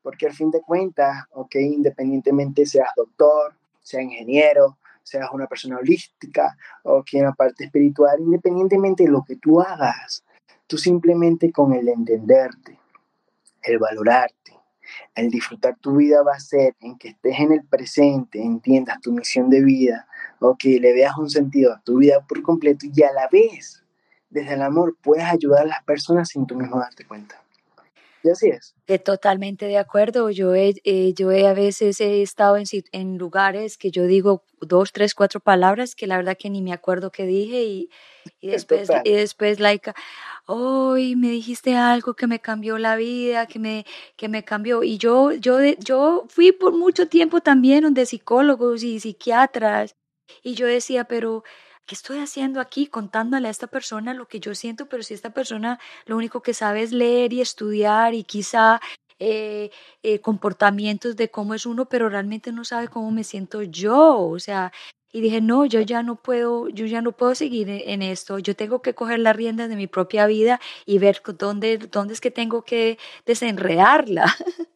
Porque al fin de cuentas, ¿ok? Independientemente seas doctor, sea ingeniero, seas una persona holística o que en la parte espiritual, independientemente de lo que tú hagas, Tú simplemente con el entenderte, el valorarte, el disfrutar tu vida va a ser en que estés en el presente, entiendas tu misión de vida, o que le veas un sentido a tu vida por completo y a la vez, desde el amor, puedas ayudar a las personas sin tú mismo darte cuenta. Y así es. totalmente de acuerdo. Yo he, eh, yo he a veces he estado en, en lugares que yo digo dos, tres, cuatro palabras que la verdad que ni me acuerdo qué dije y, y después, y después, like, hoy me dijiste algo que me cambió la vida, que me, que me cambió. Y yo, yo, yo fui por mucho tiempo también donde psicólogos y psiquiatras. Y yo decía, pero ¿qué estoy haciendo aquí contándole a esta persona lo que yo siento? Pero si esta persona lo único que sabe es leer y estudiar y quizá eh, eh, comportamientos de cómo es uno, pero realmente no sabe cómo me siento yo. O sea, y dije, no, yo ya no puedo, yo ya no puedo seguir e-, en esto, yo tengo que coger las riendas de mi propia vida y ver dónde, dónde es que tengo que desenredarla.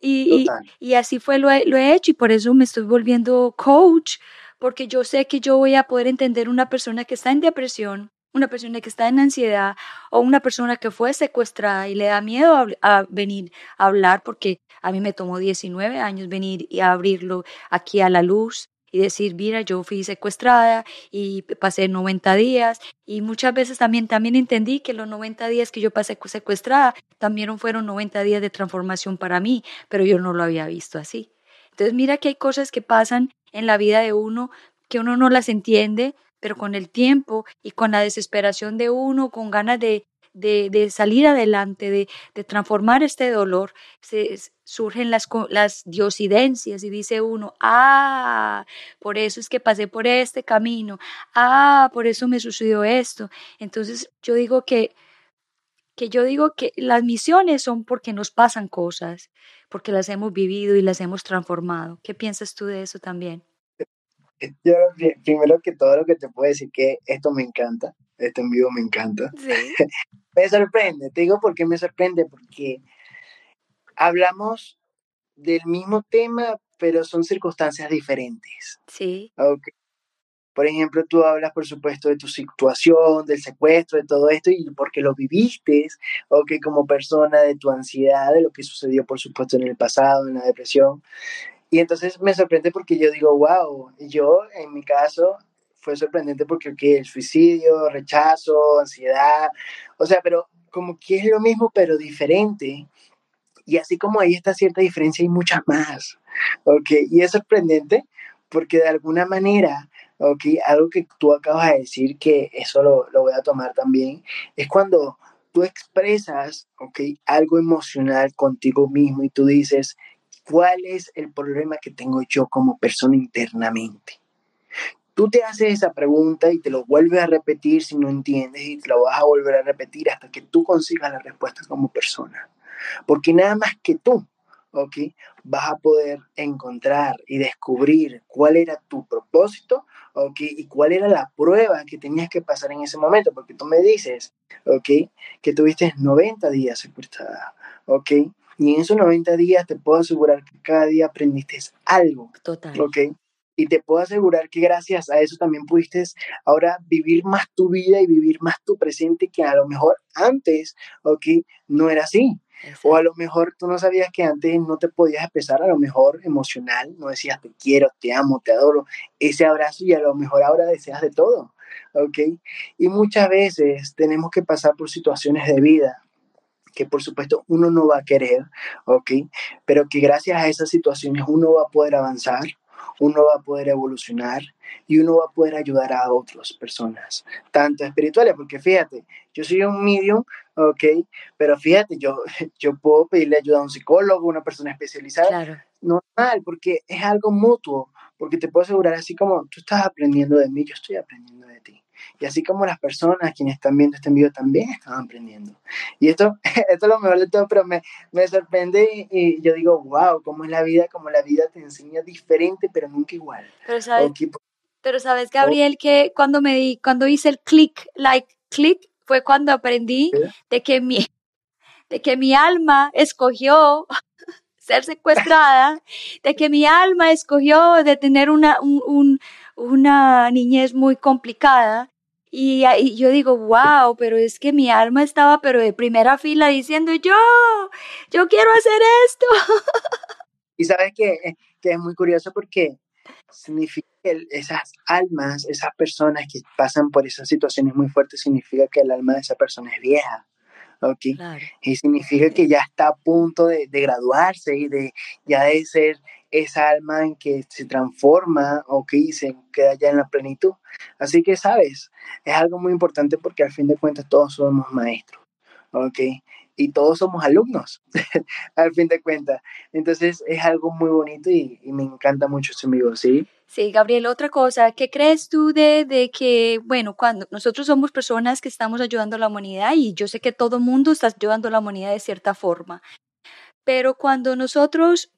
y, y, así fue, lo lo he hecho y por eso me estoy volviendo coach, porque yo sé que yo voy a poder entender una persona que está en depresión, una persona que está en ansiedad o una persona que fue secuestrada y le da miedo a, venir a hablar porque a mí me tomó 19 años venir y abrirlo aquí a la luz y decir, mira, yo fui secuestrada y pasé 90 días y muchas veces también, también entendí que los 90 días que yo pasé secuestrada también fueron 90 días de transformación para mí, pero yo no lo había visto así. Entonces mira que hay cosas que pasan en la vida de uno que uno no las entiende, pero con el tiempo y con la desesperación de uno, con ganas de, de, salir adelante, de, transformar este dolor, se, surgen las, las diosidencias y dice uno, ah, por eso es que pasé por este camino, ah, por eso me sucedió esto. Entonces yo digo que que yo digo que las misiones son porque nos pasan cosas, porque las hemos vivido y las hemos transformado. ¿Qué piensas tú de eso también? Yo primero que todo lo que te puedo decir que esto me encanta, esto en vivo me encanta. me sorprende, te digo por qué me sorprende, porque hablamos del mismo tema, pero son circunstancias diferentes. Sí. Okay. Por ejemplo, tú hablas, por supuesto, de tu situación, del secuestro, de todo esto, y porque lo viviste, o que como persona, de tu ansiedad, de lo que sucedió, por supuesto, en el pasado, en la depresión. Y entonces me sorprende porque yo digo, wow, yo en mi caso fue sorprendente porque okay, el suicidio, rechazo, ansiedad, o sea, pero como que es lo mismo pero diferente. Y así como hay esta cierta diferencia, hay muchas más. ¿ok? Y es sorprendente porque de alguna manera, ¿ok? Algo que tú acabas de decir, que eso lo, lo voy a tomar también, es cuando tú expresas, ¿ok? Algo emocional contigo mismo y tú dices, ¿cuál es el problema que tengo yo como persona internamente? Tú te haces esa pregunta y te lo vuelves a repetir si no entiendes y te lo vas a volver a repetir hasta que tú consigas la respuesta como persona. Porque nada más que tú, ¿ok? Vas a poder encontrar y descubrir cuál era tu propósito, ¿ok? Y cuál era la prueba que tenías que pasar en ese momento. Porque tú me dices, ¿ok? Que tuviste 90 días secuestrada, ¿ok? Y en esos 90 días te puedo asegurar que cada día aprendiste algo. Total. ¿Ok? Y te puedo asegurar que gracias a eso también pudiste ahora vivir más tu vida y vivir más tu presente que a lo mejor antes, ¿ok? No era así. O a lo mejor tú no sabías que antes no te podías expresar, a lo mejor emocional, no decías te quiero, te amo, te adoro, ese abrazo y a lo mejor ahora deseas de todo, ¿ok? Y muchas veces tenemos que pasar por situaciones de vida que por supuesto uno no va a querer, ¿ok? Pero que gracias a esas situaciones uno va a poder avanzar, uno va a poder evolucionar y uno va a poder ayudar a otras personas, tanto espirituales, porque fíjate, yo soy un medium, ok, pero fíjate, yo, yo puedo pedirle ayuda a un psicólogo, una persona especializada, Claro. normal, porque es algo mutuo, porque te puedo asegurar, así como tú estás aprendiendo de mí, yo estoy aprendiendo de ti. Y así como las personas quienes están viendo este video también están aprendiendo. Y esto, esto es lo mejor de todo, pero me, me sorprende y, y yo digo, wow, cómo es la vida, cómo la vida te enseña diferente, pero nunca igual. Pero sabes, pues, pero sabes, Gabriel, que cuando me di, cuando hice el click, like click, fue cuando aprendí ¿Sí? de que mi, de que mi alma escogió ser secuestrada, de que mi alma escogió de tener una, un, un- una niñez muy complicada. Y, yo digo, wow, pero es que mi alma estaba pero de primera fila diciendo, yo, yo quiero hacer esto. Y sabes que, que es muy curioso porque significa que esas almas, esas personas que pasan por esas situaciones muy fuertes, significa que el alma de esa persona es vieja. ¿Ok? Claro. Y significa que ya está a punto de, de graduarse y de ya de ser esa alma en que se transforma, ¿ok? Y se queda ya en la plenitud. Así que, ¿sabes? Es algo muy importante porque al fin de cuentas todos somos maestros, ¿ok? Y todos somos alumnos, al fin de cuentas. Entonces es algo muy bonito y, y me encanta mucho este amigo, ¿sí? Sí, Gabriel, otra cosa, ¿qué crees tú de, de que, bueno, cuando nosotros somos personas que estamos ayudando a la humanidad y yo sé que todo mundo está ayudando a la humanidad de cierta forma, pero cuando nosotros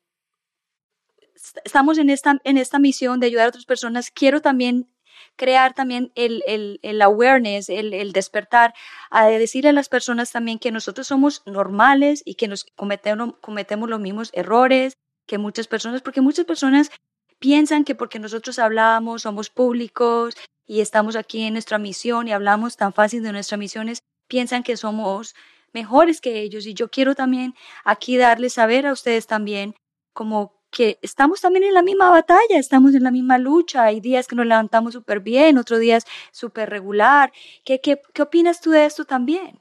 est- estamos en esta, en esta misión de ayudar a otras personas, quiero también crear también el, el, el awareness, el, el despertar, a decirle a las personas también que nosotros somos normales y que nos cometemos, cometemos los mismos errores que muchas personas, porque muchas personas piensan que porque nosotros hablamos, somos públicos y estamos aquí en nuestra misión y hablamos tan fácil de nuestras misiones, piensan que somos mejores que ellos. Y yo quiero también aquí darles saber a ustedes también como que estamos también en la misma batalla, estamos en la misma lucha. Hay días que nos levantamos súper bien, otros días súper regular. ¿Qué, qué, ¿Qué opinas tú de esto también?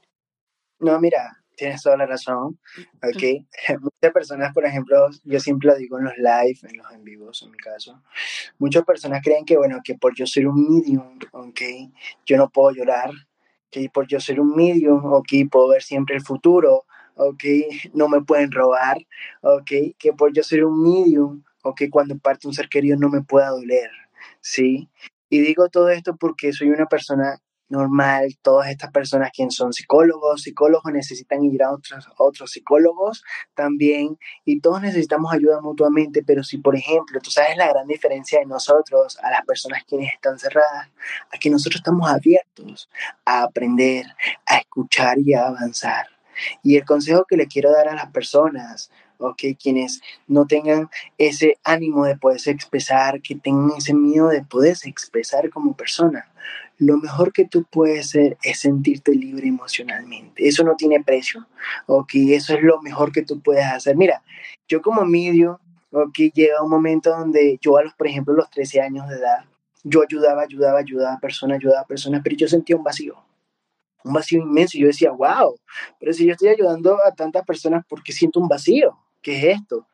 No, mira, tienes toda la razón, ¿ok? Muchas personas, por ejemplo, yo siempre lo digo en los live, en los en vivos, en mi caso, muchas personas creen que, bueno, que por yo ser un medium, ¿ok? Yo no puedo llorar, que por yo ser un medium, ¿ok? Puedo ver siempre el futuro, ¿ok? No me pueden robar, ¿ok? Que por yo ser un medium, ¿ok? Cuando parte un ser querido no me pueda doler, ¿sí? Y digo todo esto porque soy una persona normal, todas estas personas que son psicólogos, psicólogos necesitan ir a otros, otros psicólogos también y todos necesitamos ayuda mutuamente, pero si por ejemplo, tú sabes la gran diferencia de nosotros a las personas quienes están cerradas, a que nosotros estamos abiertos a aprender, a escuchar y a avanzar. Y el consejo que le quiero dar a las personas, ¿ok? Quienes no tengan ese ánimo de poderse expresar, que tengan ese miedo de poderse expresar como persona, lo mejor que tú puedes hacer es sentirte libre emocionalmente. Eso no tiene precio, ¿ok? Eso es lo mejor que tú puedes hacer. Mira, yo como medio, ¿ok? Llega un momento donde yo a los, por ejemplo, los 13 años de edad, yo ayudaba, ayudaba, ayudaba a personas, ayudaba a personas, pero yo sentía un vacío, un vacío inmenso. Y yo decía, wow, pero si yo estoy ayudando a tantas personas, ¿por qué siento un vacío? ¿Qué es esto?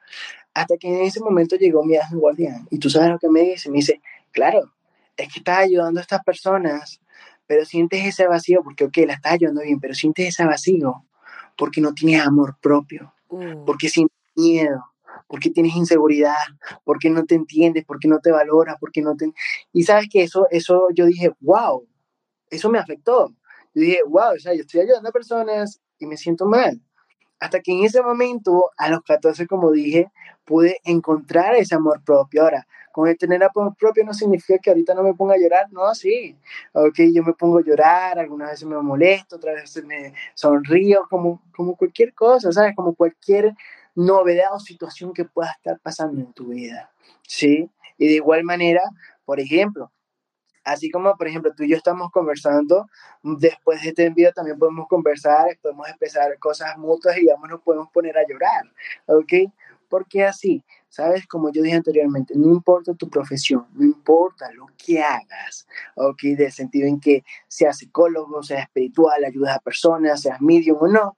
Hasta que en ese momento llegó mi ángel guardián. Y tú sabes lo que me dice. Me dice, claro, es que estás ayudando a estas personas, pero sientes ese vacío porque, ok, la estás ayudando bien, pero sientes ese vacío porque no tienes amor propio, uh. porque sientes miedo, porque tienes inseguridad, porque no te entiendes, porque no te valoras, porque no te... Y sabes que eso, eso yo dije, wow, eso me afectó. Yo dije, wow, o sea, yo estoy ayudando a personas y me siento mal. Hasta que en ese momento, a los 14, como dije, pude encontrar ese amor propio. Ahora, con el tener amor propio no significa que ahorita no me ponga a llorar, no, sí, ok, yo me pongo a llorar, algunas veces me molesto, otras veces me sonrío, como, como cualquier cosa, ¿sabes? Como cualquier novedad o situación que pueda estar pasando en tu vida, ¿sí? Y de igual manera, por ejemplo, así como por ejemplo tú y yo estamos conversando, después de este envío también podemos conversar, podemos empezar cosas mutuas y ya nos podemos poner a llorar, ¿ok? Porque así, ¿sabes? Como yo dije anteriormente, no importa tu profesión, no importa lo que hagas, ¿ok? Del sentido en que seas psicólogo, seas espiritual, ayudas a personas, seas medium o no,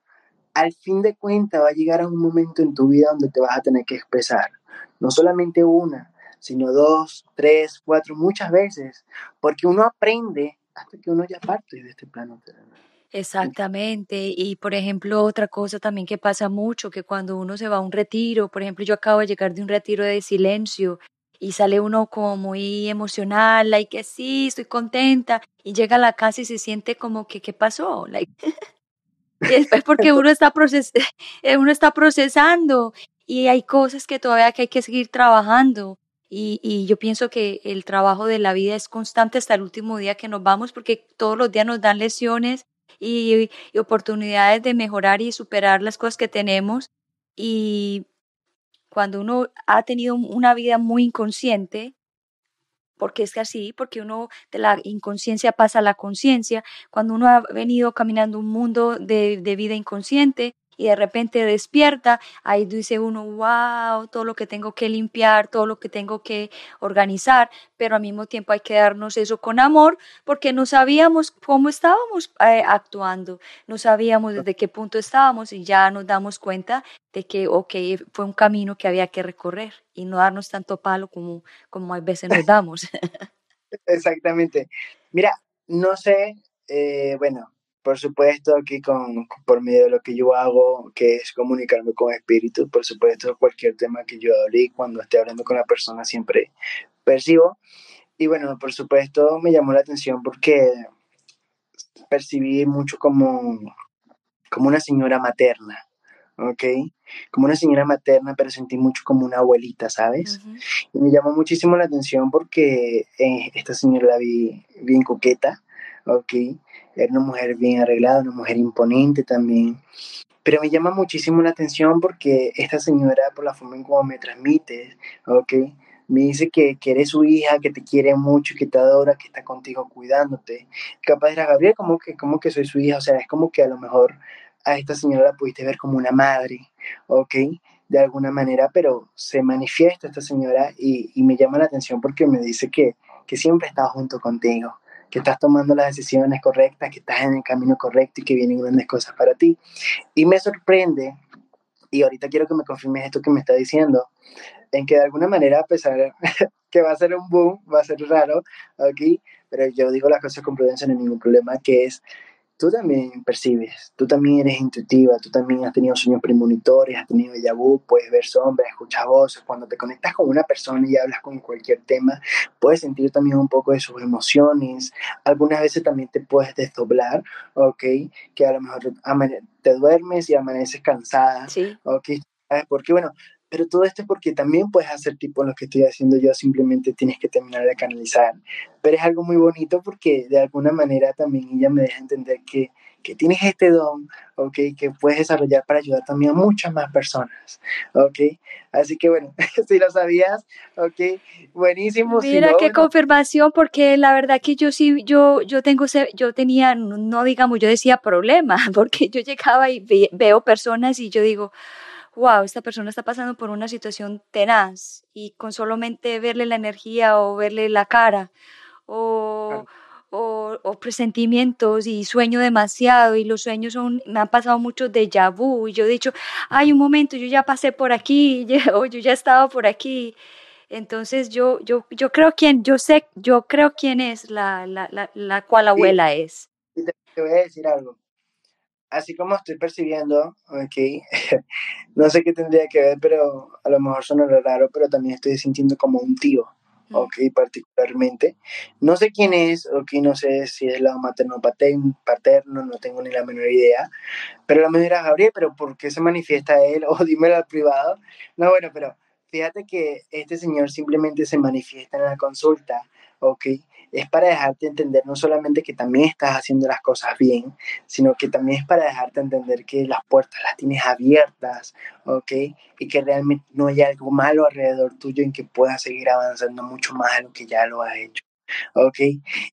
al fin de cuentas va a llegar a un momento en tu vida donde te vas a tener que expresar. No solamente una, sino dos, tres, cuatro, muchas veces, porque uno aprende hasta que uno ya parte de este plano Exactamente. Y por ejemplo, otra cosa también que pasa mucho, que cuando uno se va a un retiro, por ejemplo, yo acabo de llegar de un retiro de silencio y sale uno como muy emocional, like que sí, estoy contenta, y llega a la casa y se siente como que, ¿qué pasó? Like, es porque uno está, proces uno está procesando y hay cosas que todavía que hay que seguir trabajando. Y, yo pienso que el trabajo de la vida es constante hasta el último día que nos vamos porque todos los días nos dan lesiones y, oportunidades de mejorar y superar las cosas que tenemos. Y cuando uno ha tenido una vida muy inconsciente, porque es que así, porque uno de la inconsciencia pasa a la conciencia, cuando uno ha venido caminando un mundo de vida inconsciente, y de repente despierta, ahí dice uno, wow, todo lo que tengo que limpiar, todo lo que tengo que organizar, pero al mismo tiempo hay que darnos eso con amor porque no sabíamos cómo estábamos eh, actuando, no sabíamos desde qué punto estábamos y ya nos damos cuenta de que, ok, fue un camino que había que recorrer y no darnos tanto palo como, como a veces nos damos. Exactamente. Mira, no sé, eh, bueno, por supuesto, aquí con, por medio de lo que yo hago, que es comunicarme con espíritu, por supuesto, cualquier tema que yo hable cuando esté hablando con la persona siempre percibo. Y bueno, por supuesto, me llamó la atención porque percibí mucho como, como una señora materna, ¿ok? Como una señora materna, pero sentí mucho como una abuelita, ¿sabes? Y me llamó muchísimo la atención porque eh, esta señora la vi bien coqueta, ¿ok? Era una mujer bien arreglada, una mujer imponente también. Pero me llama muchísimo la atención porque esta señora, por la forma en cómo me transmite, ¿ok? Me dice que, que eres su hija, que te quiere mucho, que te adora, que está contigo cuidándote. Capaz era Gabriel, como que, como que soy su hija, o sea, es como que a lo mejor a esta señora la pudiste ver como una madre, ¿ok? De alguna manera, pero se manifiesta esta señora y, y me llama la atención porque me dice que, que siempre está junto contigo, que estás tomando las decisiones correctas, que estás en el camino correcto y que vienen grandes cosas para ti. Y me sorprende, y ahorita quiero que me confirmes esto que me está diciendo, en que de alguna manera, a pesar que va a ser un boom, va a ser raro, aquí, pero yo digo las cosas con prudencia, no hay ningún problema, que es tú también percibes, tú también eres intuitiva, tú también has tenido sueños premonitores, has tenido déjà vu, puedes ver sombras, escuchar voces. Cuando te conectas con una persona y hablas con cualquier tema, puedes sentir también un poco de sus emociones. Algunas veces también te puedes desdoblar, ¿ok? Que a lo mejor te duermes y amaneces cansada, sí. ¿ok? Porque bueno, pero todo esto es porque también puedes hacer tipo lo que estoy haciendo yo, simplemente tienes que terminar de canalizar. Pero es algo muy bonito porque de alguna manera también ella me deja entender que, que tienes este don, ¿ok? Que puedes desarrollar para ayudar también a muchas más personas, ¿ok? Así que bueno, si lo sabías, ¿ok? Buenísimo. Mira qué confirmación, porque la verdad que yo sí, yo, yo tengo, yo tenía, no digamos, yo decía problema, porque yo llegaba y veo personas y yo digo, wow, esta persona está pasando por una situación tenaz y con solamente verle la energía o verle la cara o, o, presentimientos y sueño demasiado y los sueños son, me han pasado mucho de vu y yo he dicho, ay, un momento, yo ya pasé por aquí o yo ya he estado por aquí. Entonces yo, yo, yo creo quién, yo sé, yo creo quién es la, la, la, la cual abuela es. Te voy a decir algo. Así como estoy percibiendo, ok, no sé qué tendría que ver, pero a lo mejor suena raro, pero también estoy sintiendo como un tío ok, particularmente. No sé quién es, ok, no sé si es la materno paterno, no tengo ni la menor idea, pero la me dirá, Gabriel, pero ¿por qué se manifiesta él? O dímelo al privado. No, bueno, pero fíjate que este señor simplemente se manifiesta en la consulta, ok, es para dejarte entender no solamente que también estás haciendo las cosas bien, sino que también es para dejarte entender que las puertas las tienes abiertas, ¿ok? Y que realmente no hay algo malo alrededor tuyo en que puedas seguir avanzando mucho más de lo que ya lo has hecho. ¿ok?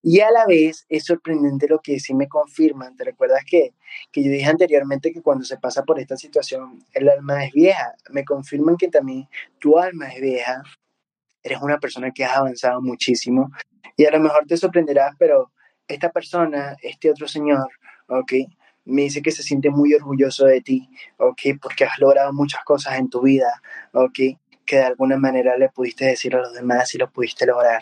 Y a la vez es sorprendente lo que sí me confirman. ¿Te recuerdas que, que yo dije anteriormente que cuando se pasa por esta situación el alma es vieja? Me confirman que también tu alma es vieja. Eres una persona que has avanzado muchísimo y a lo mejor te sorprenderás, pero esta persona, este otro señor, ¿ok? Me dice que se siente muy orgulloso de ti, ¿ok? Porque has logrado muchas cosas en tu vida, ¿ok? Que de alguna manera le pudiste decir a los demás y lo pudiste lograr.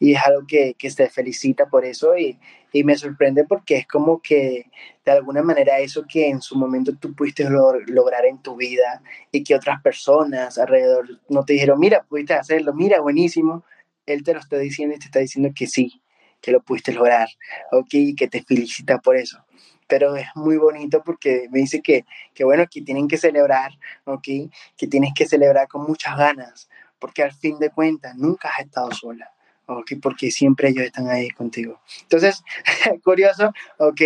Y es algo que, que se felicita por eso y, y me sorprende porque es como que de alguna manera eso que en su momento tú pudiste lograr en tu vida y que otras personas alrededor no te dijeron, mira, pudiste hacerlo, mira, buenísimo, él te lo está diciendo y te está diciendo que sí, que lo pudiste lograr, ok, que te felicita por eso. Pero es muy bonito porque me dice que, que bueno, que tienen que celebrar, ok, que tienes que celebrar con muchas ganas, porque al fin de cuentas nunca has estado sola, ok, porque siempre ellos están ahí contigo. Entonces, curioso, ok,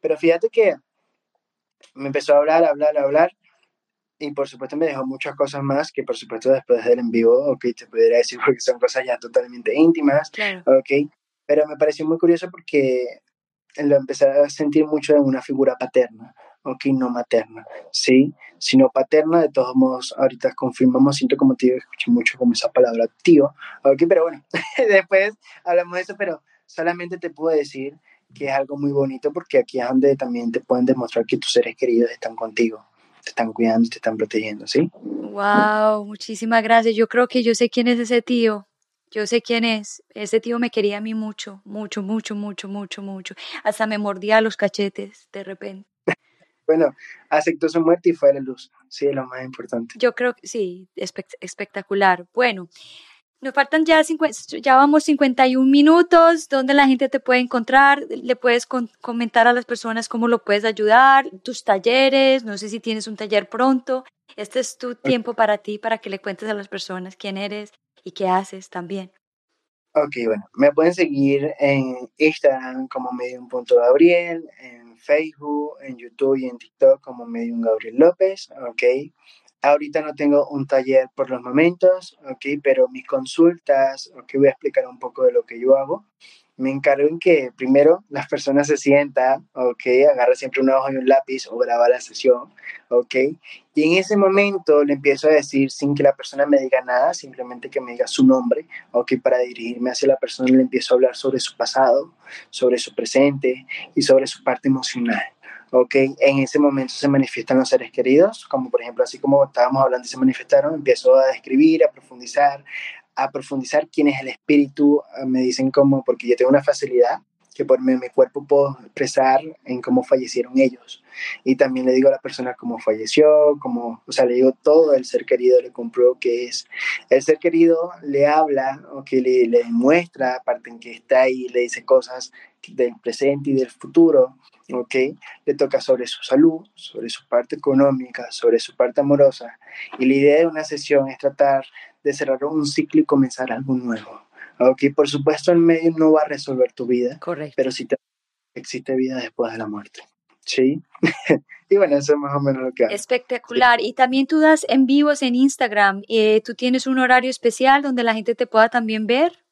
pero fíjate que me empezó a hablar, hablar, hablar, y por supuesto me dejó muchas cosas más que por supuesto después del en vivo, ok, te pudiera decir porque son cosas ya totalmente íntimas, ok, pero me pareció muy curioso porque lo empecé a sentir mucho en una figura paterna, ok, no materna, sí, sino paterna, de todos modos, ahorita confirmamos, siento como tío, escuché mucho como esa palabra tío, ok, pero bueno, después hablamos de eso, pero solamente te puedo decir que es algo muy bonito porque aquí es donde también te pueden demostrar que tus seres queridos están contigo, te están cuidando, te están protegiendo, ¿sí? Wow, muchísimas gracias. Yo creo que yo sé quién es ese tío. Yo sé quién es. Ese tío me quería a mí mucho, mucho, mucho, mucho, mucho, mucho. Hasta me mordía los cachetes de repente. bueno, aceptó su muerte y fue a la luz. Sí, lo más importante. Yo creo que sí, espectacular. Bueno, nos faltan ya, ya vamos 51 minutos, donde la gente te puede encontrar, le puedes comentar a las personas cómo lo puedes ayudar, tus talleres, no sé si tienes un taller pronto. Este es tu tiempo para ti, para que le cuentes a las personas quién eres y qué haces también. Ok, bueno, me pueden seguir en Instagram como medium.gabriel, en Facebook, en YouTube y en TikTok como medium Gabriel López, ok. Ahorita no tengo un taller por los momentos, ¿ok? Pero mis consultas, ¿ok? Voy a explicar un poco de lo que yo hago. Me encargo en que primero las personas se sientan, ¿ok? Agarra siempre una hoja y un lápiz o graba la sesión, ¿ok? Y en ese momento le empiezo a decir, sin que la persona me diga nada, simplemente que me diga su nombre, ¿ok? Para dirigirme hacia la persona le empiezo a hablar sobre su pasado, sobre su presente y sobre su parte emocional. ¿Ok? En ese momento se manifiestan los seres queridos, como por ejemplo, así como estábamos hablando y se manifestaron, empiezo a describir, a profundizar, a profundizar quién es el espíritu, ah, me dicen cómo, porque yo tengo una facilidad que por mi, cuerpo puedo expresar en cómo fallecieron ellos. Y también le digo a la persona cómo falleció, cómo, o sea, le digo todo el ser querido, le compruebo que es. El ser querido le habla o que le, le muestra, aparte en que está ahí, le dice cosas del presente y del futuro, ¿ok? Le toca sobre su salud, sobre su parte económica, sobre su parte amorosa. Y la idea de una sesión es tratar de cerrar un ciclo y comenzar algo nuevo. ¿Ok? Por supuesto, el medio no va a resolver tu vida, Correcto. pero sí existe vida después de la muerte. ¿Sí? y bueno, eso es más o menos lo que hago. Espectacular. Y también tú das en vivos en Instagram. Eh, ¿Tú tienes un horario especial donde la gente te pueda también ver?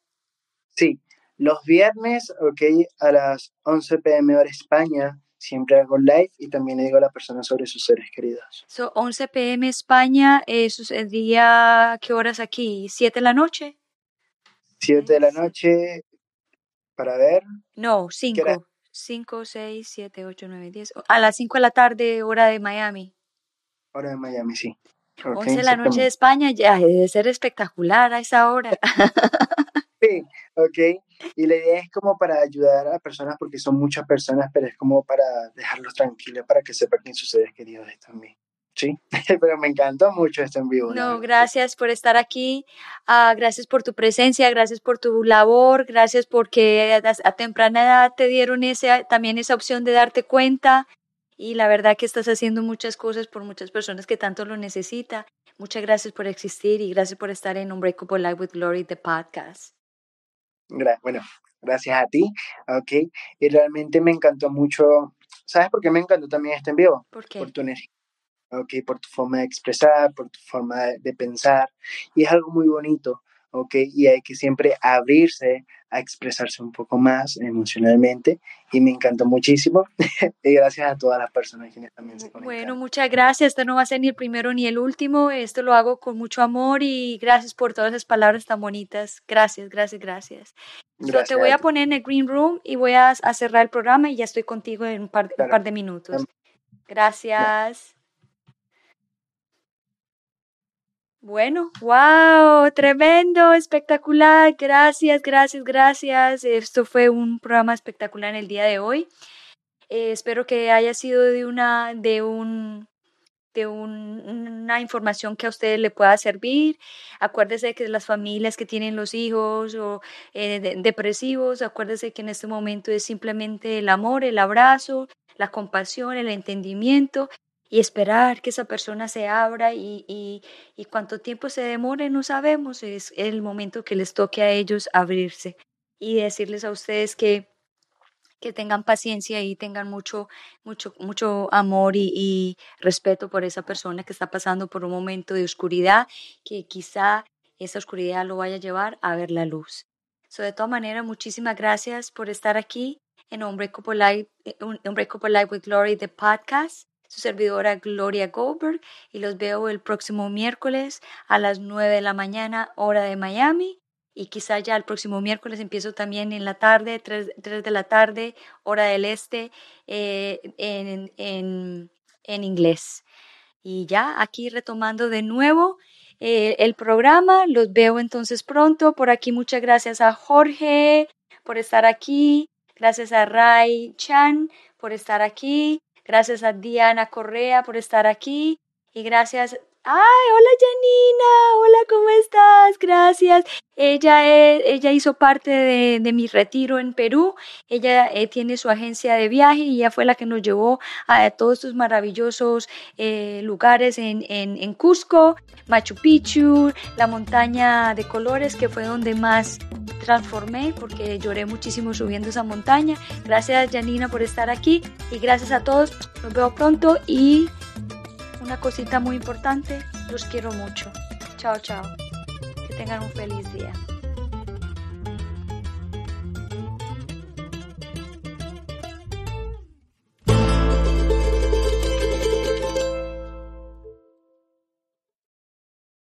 Sí, los viernes, ok, a las 11 pm hora España, siempre hago live y también le digo a la persona sobre sus seres queridos. So, 11 pm España, es el día, ¿qué horas aquí? ¿7 de la noche? 7 de la noche, Para ver. No, 5. 5, 6, 7, 8, 9, 10. A las 5 de la tarde, hora de Miami. Hora de Miami, sí. 11 de la noche de España, ya debe ser espectacular a esa hora. sí, ok. Y la idea es como para ayudar a personas, porque son muchas personas, pero es como para dejarlos tranquilos, para que sepan quién sus seres queridos también. Sí, pero me encantó mucho este en vivo. No, gracias por estar aquí, uh, gracias por tu presencia, gracias por tu labor, gracias porque a, a, temprana edad te dieron ese, también esa opción de darte cuenta y la verdad que estás haciendo muchas cosas por muchas personas que tanto lo necesitan. Muchas gracias por existir y gracias por estar en Unbreakable Life with Glory, the podcast. Bueno, gracias a ti, ok. Y realmente me encantó mucho, ¿sabes por qué me encantó también este en vivo? ¿Por qué? Por tu energía ¿ok? Por tu forma de expresar, por tu forma de, pensar. Y es algo muy bonito, ¿ok? Y hay que siempre abrirse a expresarse un poco más emocionalmente. Y me encantó muchísimo. y gracias a todas las personas quienes también se conectaron. Bueno, muchas gracias. Esto no va a ser ni el primero ni el último. Esto lo hago con mucho amor y gracias por todas esas palabras tan bonitas. Gracias, gracias, gracias. gracias te voy a, poner en el green room y voy a, cerrar el programa y ya estoy contigo en un par, un par de minutos. Gracias. Bueno, wow, tremendo, espectacular. Gracias, gracias, gracias. Esto fue un programa espectacular en el día de hoy. Eh, espero que haya sido de una, de un, de una información que a ustedes le pueda servir. Acuérdese que las familias que tienen los hijos o eh, depresivos, acuérdese que en este momento es simplemente el amor, el abrazo, la compasión, el entendimiento y esperar que esa persona se abra y, y, y, cuánto tiempo se demore no sabemos, es el momento que les toque a ellos abrirse y decirles a ustedes que, que tengan paciencia y tengan mucho, mucho, mucho amor y, y respeto por esa persona que está pasando por un momento de oscuridad, que quizá esa oscuridad lo vaya a llevar a ver la luz. So, de todas maneras, muchísimas gracias por estar aquí en Unbreakable Life, eh, Unbreakable Life with Glory, the podcast su servidora Gloria Goldberg y los veo el próximo miércoles a las 9 de la mañana hora de Miami y quizá ya el próximo miércoles empiezo también en la tarde, 3, de la tarde hora del este eh, en, en, en, inglés. Y ya aquí retomando de nuevo eh, el programa, los veo entonces pronto. Por aquí muchas gracias a Jorge por estar aquí, gracias a Ray Chan por estar aquí. Gracias a Diana Correa por estar aquí y gracias. ¡Ay, hola Janina! Hola, ¿cómo estás? Gracias. Ella, ella hizo parte de, mi retiro en Perú. Ella eh, tiene su agencia de viaje y ella fue la que nos llevó a, todos estos maravillosos eh, lugares en, en, en Cusco, Machu Picchu, la montaña de colores, que fue donde más transformé porque lloré muchísimo subiendo esa montaña. Gracias Janina por estar aquí y gracias a todos. Nos veo pronto y una cosita muy importante, los quiero mucho. Chao, chao. Que tengan un feliz día.